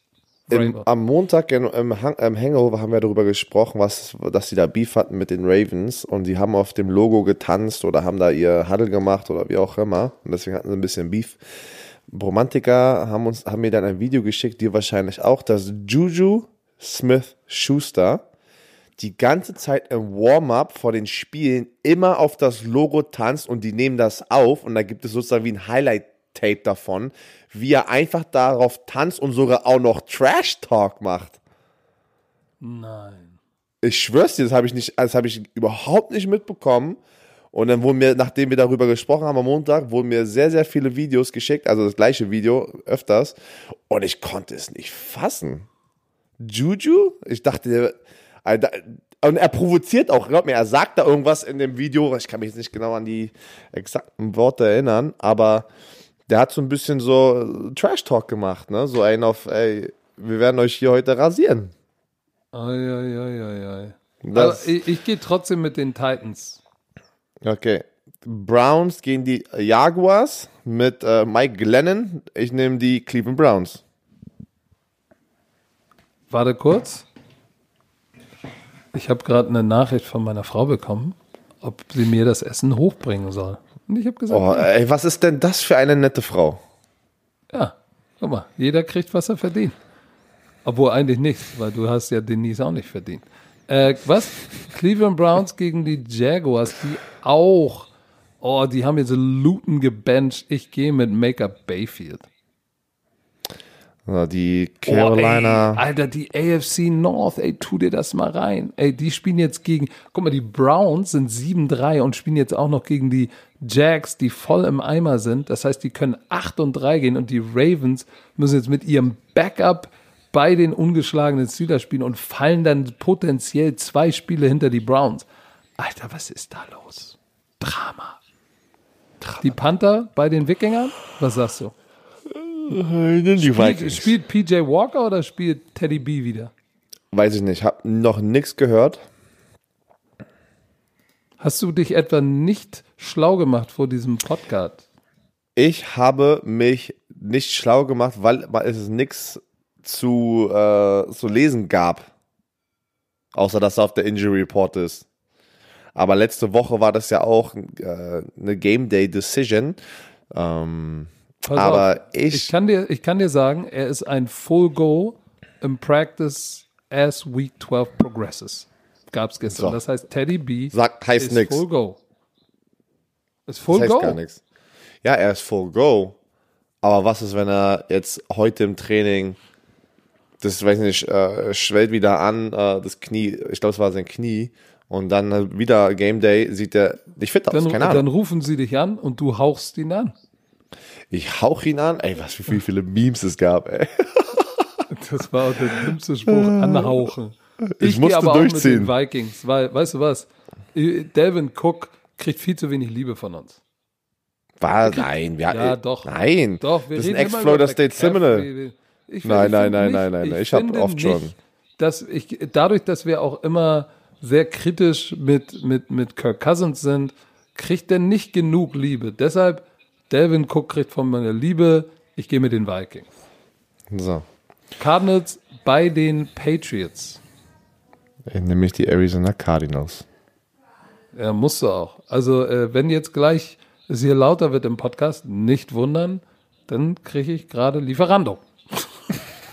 Im, am Montag im, im, im, Hangover haben wir darüber gesprochen, was, dass sie da Beef hatten mit den Ravens und die haben auf dem Logo getanzt oder haben da ihr Huddle gemacht oder wie auch immer und deswegen hatten sie ein bisschen Beef. Romantiker haben uns haben mir dann ein Video geschickt, die wahrscheinlich auch, dass Juju Smith Schuster die ganze Zeit im Warm-up vor den Spielen immer auf das Logo tanzt und die nehmen das auf und da gibt es sozusagen wie ein Highlight-Tape davon, wie er einfach darauf tanzt und sogar auch noch Trash-Talk macht. Nein. Ich schwör's dir, das habe ich nicht, das habe ich überhaupt nicht mitbekommen. Und dann wurden mir, nachdem wir darüber gesprochen haben am Montag, wurden mir sehr, sehr viele Videos geschickt, also das gleiche Video öfters. Und ich konnte es nicht fassen. Juju? Ich dachte, Und er provoziert auch, glaub mir, er sagt da irgendwas in dem Video, ich kann mich jetzt nicht genau an die exakten Worte erinnern, aber der hat so ein bisschen so Trash-Talk gemacht, ne? So einen auf, ey, wir werden euch hier heute rasieren. Eieieiei. Aber ich, ich gehe trotzdem mit den Titans. Okay. Browns gegen die Jaguars mit äh, Mike Glennon. Ich nehme die Cleveland Browns. Warte kurz. Ich habe gerade eine Nachricht von meiner Frau bekommen, ob sie mir das Essen hochbringen soll. Und ich habe gesagt, oh, ey, was ist denn das für eine nette Frau? Ja, guck mal, jeder kriegt, was er verdient. Obwohl eigentlich nichts, weil du hast ja Denise auch nicht verdient. Äh, was? Cleveland Browns gegen die Jaguars, die auch, oh, die haben jetzt Luton gebencht. Ich gehe mit Make-up Bayfield. Die Carolina. Oh, ey, Alter, die AFC North, ey, tu dir das mal rein. Ey, die spielen jetzt gegen, guck mal, die Browns sind 7-3 und spielen jetzt auch noch gegen die Jags, die voll im Eimer sind. Das heißt, die können 8 und 3 gehen und die Ravens müssen jetzt mit ihrem Backup bei den ungeschlagenen Steelers spielen und fallen dann potenziell zwei Spiele hinter die Browns. Alter, was ist da los? Drama. Drama. Die Panther bei den Wikingern? Was sagst du? Die spielt, spielt PJ Walker oder spielt Teddy B wieder? Weiß ich nicht, hab noch nichts gehört. Hast du dich etwa nicht schlau gemacht vor diesem Podcast? Ich habe mich nicht schlau gemacht, weil es nichts zu, äh, zu lesen gab. Außer dass er auf der Injury Report ist. Aber letzte Woche war das ja auch äh, eine Game Day Decision. Ähm, Pass aber auf, ich, ich, kann dir, ich kann dir sagen, er ist ein Full Go im Practice as Week 12 progresses. Gab es gestern. So. Das heißt, Teddy B Sagt, heißt ist nix. Full Go. Ist Full das heißt Go? gar nichts. Ja, er ist Full Go. Aber was ist, wenn er jetzt heute im Training, das weiß ich nicht, äh, schwellt wieder an, äh, das Knie, ich glaube, es war sein Knie, und dann wieder Game Day sieht er nicht fit aus, dann, keine Ahnung. Dann rufen sie dich an und du hauchst ihn an. Ich hauch ihn an. Ey, was wie viele Memes es gab, ey. Das war auch der dümmste Spruch, anhauchen. Ich, ich musste aber durchziehen. Auch mit den Vikings, weil, weißt du was? Delvin Cook kriegt viel zu wenig Liebe von uns. War, nein, wir, ja, doch. Nein, doch, wir das ist ein Ex-Florida State Seminole. Nein, nein, nein, nein, nein, ich, ich habe oft schon. Dass ich, dadurch, dass wir auch immer sehr kritisch mit, mit, mit Kirk Cousins sind, kriegt er nicht genug Liebe. Deshalb Delvin Cook kriegt von meiner Liebe, ich gehe mit den Vikings. So. Cardinals bei den Patriots. Nämlich die Arizona Cardinals. Ja, musst du auch. Also, äh, wenn jetzt gleich es hier lauter wird im Podcast, nicht wundern, dann kriege ich gerade Lieferando.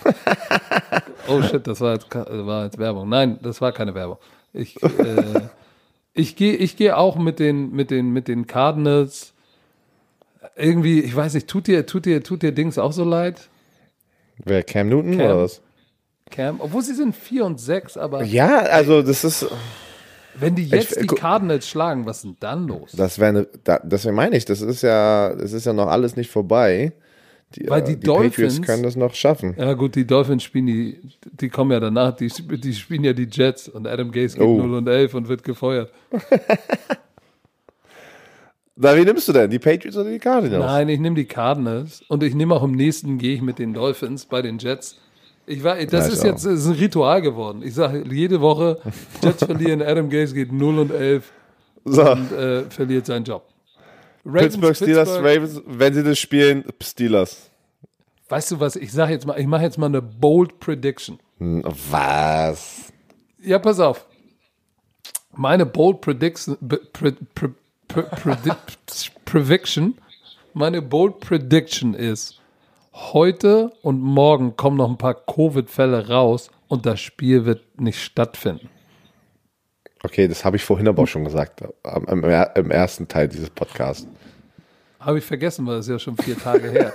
oh shit, das war jetzt, war jetzt Werbung. Nein, das war keine Werbung. Ich, äh, ich gehe ich geh auch mit den, mit, den, mit den Cardinals irgendwie, ich weiß nicht, tut dir, tut dir, tut dir Dings auch so leid? Wer, Cam Newton Cam. oder was? Cam, obwohl sie sind 4 und 6, aber. Ja, also das ist. Wenn die jetzt ich, die Cardinals schlagen, was ist denn dann los? Das wäre, da, deswegen meine ich, das ist ja, das ist ja noch alles nicht vorbei. Die, Weil die, äh, die Dolphins Patriots können das noch schaffen. Ja gut, die Dolphins spielen die, die kommen ja danach, die, die spielen ja die Jets und Adam Gase geht oh. 0 und 11 und wird gefeuert. Na, wie nimmst du denn? Die Patriots oder die Cardinals? Nein, ich nehme die Cardinals und ich nehme auch im nächsten gehe ich mit den Dolphins bei den Jets. Ich war, das ist jetzt ist ein Ritual geworden. Ich sage jede Woche, Jets verlieren, Adam Gaze geht 0 und 11 so. und äh, verliert seinen Job. Ravens, Pittsburgh Steelers, Pittsburgh, Ravens, wenn sie das spielen, Steelers. Weißt du was, ich sage jetzt mal, ich mache jetzt mal eine bold Prediction. Hm, was? Ja, pass auf. Meine bold Prediction, pre, pre, Prediction, meine bold Prediction ist, heute und morgen kommen noch ein paar Covid-Fälle raus und das Spiel wird nicht stattfinden. Okay, das habe ich vorhin aber auch schon gesagt, im, im ersten Teil dieses Podcasts. Habe ich vergessen, weil das ist ja schon vier Tage her.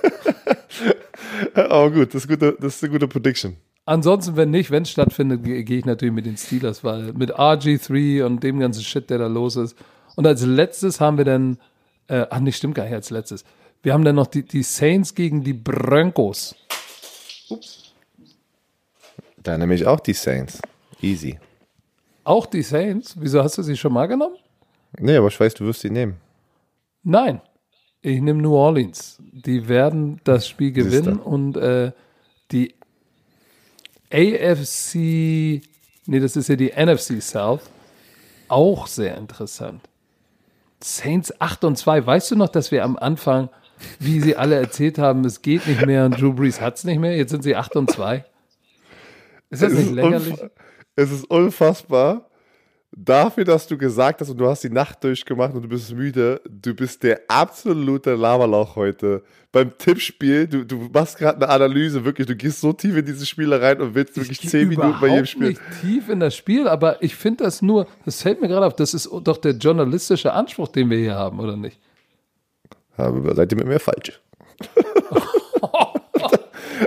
Aber gut, das ist, gute, das ist eine gute Prediction. Ansonsten, wenn nicht, wenn es stattfindet, gehe ich natürlich mit den Steelers, weil mit RG3 und dem ganzen Shit, der da los ist, und als letztes haben wir dann, äh, ach nee, stimmt gar nicht als letztes. Wir haben dann noch die, die Saints gegen die Broncos. Ups. Da nehme ich auch die Saints. Easy. Auch die Saints? Wieso hast du sie schon mal genommen? Nee, aber ich weiß, du wirst sie nehmen. Nein. Ich nehme New Orleans. Die werden das Spiel gewinnen und äh, die AFC, nee, das ist ja die NFC South, auch sehr interessant. Saints 8 und 2. Weißt du noch, dass wir am Anfang, wie sie alle erzählt haben, es geht nicht mehr und Drew Brees hat es nicht mehr? Jetzt sind sie 8 und 2. Ist das nicht lächerlich? Es ist unfassbar. Dafür, dass du gesagt hast und du hast die Nacht durchgemacht und du bist müde, du bist der absolute Laberlauch heute. Beim Tippspiel, du, du machst gerade eine Analyse, wirklich, du gehst so tief in diese Spiele rein und willst wirklich 10 Minuten bei jedem Spiel. nicht tief in das Spiel, aber ich finde das nur, das fällt mir gerade auf, das ist doch der journalistische Anspruch, den wir hier haben, oder nicht? Aber seid ihr mit mir falsch?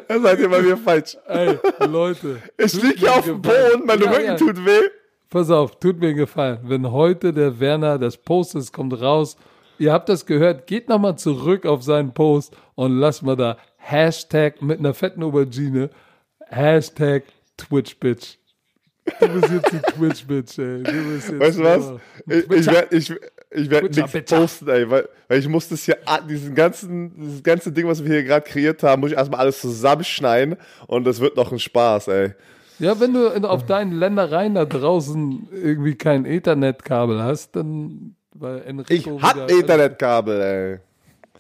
Da seid ihr bei mir falsch. Ey, Leute. Ich tut lieg hier auf dem. Boden, mein Ja, Rücken ja. tut weh. Pass auf, tut mir einen Gefallen. Wenn heute der Werner das Post ist, kommt raus. Ihr habt das gehört, geht nochmal zurück auf seinen Post und lasst mal da Hashtag mit einer fetten Aubergine, Hashtag TwitchBitch. Du bist jetzt die Twitch-Bitch, ey. Du bist jetzt Weißt du was? ein Ich, ich werde ich, ich werd nichts posten, ey, weil, weil ich muss das hier, diesen ganzen, dieses ganze Ding, was wir hier gerade kreiert haben, muss ich erstmal alles zusammenschneiden und das wird noch ein Spaß, ey. Ja, wenn du in, auf deinen Ländereien da draußen irgendwie kein Ethernet-Kabel hast, dann weil Enrico Ich hab Ethernet-Kabel, ey.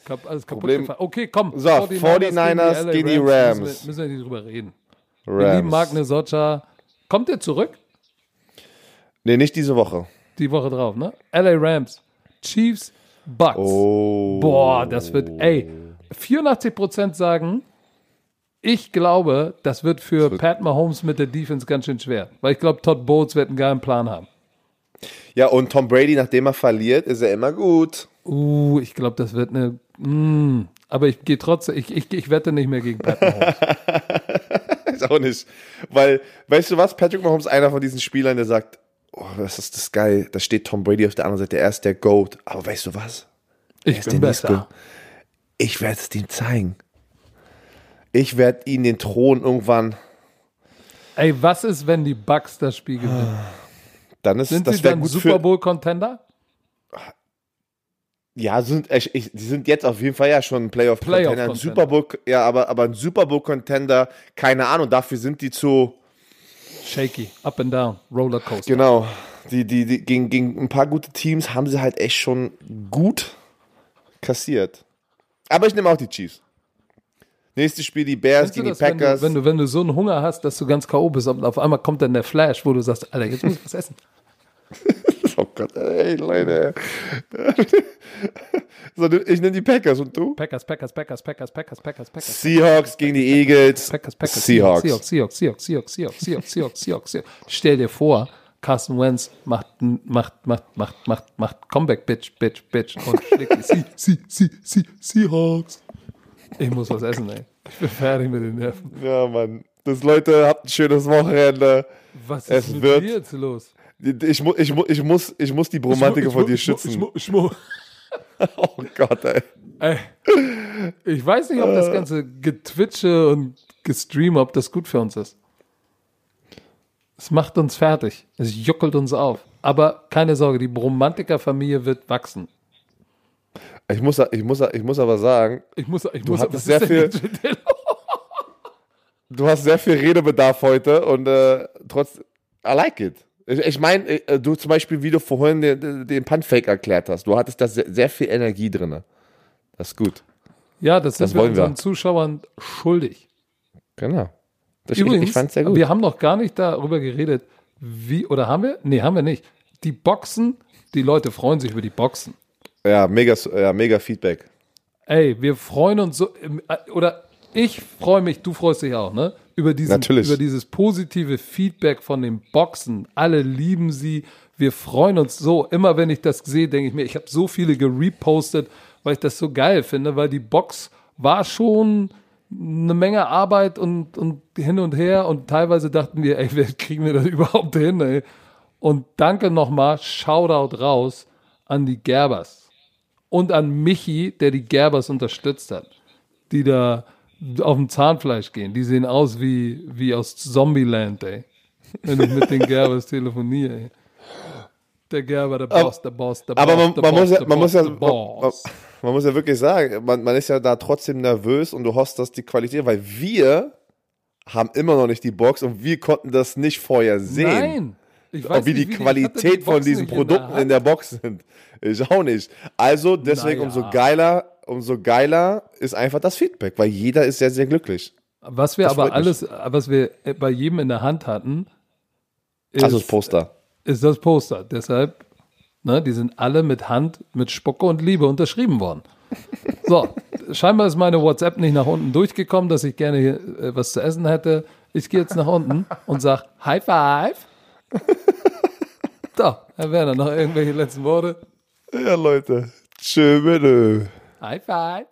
kap- alles kaputt Problem- gefahren. Okay, komm. So, 49ers gegen die Rams. Müssen wir, müssen wir nicht drüber reden. Wir lieben Mark Rams. Kommt der zurück? Nee, nicht diese Woche. Die Woche drauf, ne? LA Rams. Chiefs, Bucks. Oh. Boah, das wird, ey, 84% sagen, ich glaube, das wird für Pat Mahomes mit der Defense ganz schön schwer. Weil ich glaube, Todd Bowles wird einen geilen Plan haben. Ja, und Tom Brady, nachdem er verliert, ist er immer gut. Uh, ich glaube, das wird eine. Mm, aber ich gehe trotzdem, ich, ich, ich wette nicht mehr gegen Pat Mahomes. Ich auch nicht. Weil, weißt du was? Patrick Mahomes ist einer von diesen Spielern, der sagt, oh, das ist das geil. Da steht Tom Brady auf der anderen Seite. Er ist der GOAT. Aber weißt du was? Ich ist bin der nächste. besser. Ich werde es ihm zeigen. Ich werde ihn den Thron irgendwann. Ey, was ist, wenn die Bucks das Spiel gewinnen? Dann ist Sind das sie dann Super. Bowl Contender? Ja, sind, ich, ich, die sind jetzt auf jeden Fall ja schon ein Playoff Playoff. Ein. Super Bowl, ja, aber, aber ein Super Bowl Contender, keine Ahnung. Dafür sind die zu. Shaky, up and down, Rollercoaster. Genau. Die, die, die, gegen, gegen ein paar gute Teams haben sie halt echt schon gut kassiert. Aber ich nehme auch die Chiefs. Nächstes Spiel die Bears Kennst gegen die das, wenn du, Packers. wenn, du, wenn du so einen Hunger hast, dass du ganz K.O. bist und auf einmal kommt dann der Flash, wo du sagst, Alter, jetzt muss ich was essen. oh Gott, ey, Leute. so, ich nenne die Packers und du? Packers, Packers, Packers, Packers, Packers, Packers, Packers. Seahawks gegen die Eagles. Packers, Packers, Seahawks. Seahawks, Seahawks, Seahawks, Seahawks, Seahawks, Seahawks, Seahawks, Seahawks. Seahawks. Stell dir vor, Carson Wentz macht, macht, macht, macht, macht, macht Comeback, Bitch, Bitch, Bitch und schlägt die See, Seahawks. Ich muss was essen, ey. Ich bin fertig mit den Nerven. Ja, Mann. Das Leute, habt ein schönes Wochenende. Was ist es mit wird, dir jetzt los? Ich, mu ich, mu ich, muss, ich muss die Bromantiker vor dir schützen. Ich, ich, oh Gott, ey. ey, ich weiß nicht, ob das ganze Getwitsche und Gestream, ob das gut für uns ist. Es macht uns fertig. Es juckelt uns auf. Aber keine Sorge, die Bromantiker-Familie wird wachsen. Ich muss, ich, muss, ich muss aber sagen, Ich muss, ich Du muss, hattest sehr viel- du hast sehr viel Redebedarf heute und äh, trotz, I like it. Ich, meine, äh, du zum Beispiel, wie du vorhin den, den- Puntfake erklärt hast, du hattest da sehr, sehr viel Energie drin. Das ist gut. Ja, das sind Das wir wollen wir. unseren Zuschauern schuldig. Genau. Das, Übrigens, ich, ich fand's sehr gut. wir haben noch gar nicht darüber geredet, wie, oder haben wir? Nee, haben wir nicht. Die Boxen, die Leute freuen sich über die Boxen. Ja, mega, ja, mega Feedback. Ey, wir freuen uns so, äh, oder ich freue mich, du freust dich auch, ne? Über, diesen, Natürlich. über dieses positive Feedback von den Boxen. Alle lieben sie. Wir freuen uns so. Immer wenn ich das sehe, denke ich mir, ich habe so viele gerepostet, weil ich das so geil finde, weil die Box war schon eine Menge Arbeit und, und hin und her und teilweise dachten wir, ey, wer kriegen wir das überhaupt hin, ey? Und danke nochmal, Shoutout raus an die Gerbers und an Michi, der die Gerbers unterstützt hat, die da auf dem Zahnfleisch gehen. Die sehen aus wie, wie aus Zombieland, ey. wenn ich mit den Gerbers telefoniere. Ey. Der Gerber, der Boss, der Boss, der Aber Boss, man, der man, Boss, muss ja, man, Boss, muss ja, man, man muss ja wirklich sagen, man, man ist ja da trotzdem nervös und du hoffst, dass die Qualität, weil wir haben immer noch nicht die Box und wir konnten das nicht vorher sehen. Nein. Ich weiß wie nicht, die hatte Qualität die von diesen Produkten in der der Box sind. Ich auch nicht. Also deswegen Naja. umso geiler, umso geiler ist einfach das Feedback, weil jeder ist sehr, sehr glücklich. Was wir Das aber freut mich. alles, was wir bei jedem in der Hand hatten, ist, Also das Poster. ist das Poster. Deshalb, ne, die sind alle mit Hand, mit Spucke und Liebe unterschrieben worden. So, scheinbar ist meine WhatsApp nicht nach unten durchgekommen, dass ich gerne hier äh, was zu essen hätte. Ich gehe jetzt nach unten und sag High Five. So, Herr Werner, noch irgendwelche letzten Worte? Ja, Leute. Tschö, bitte. High Five.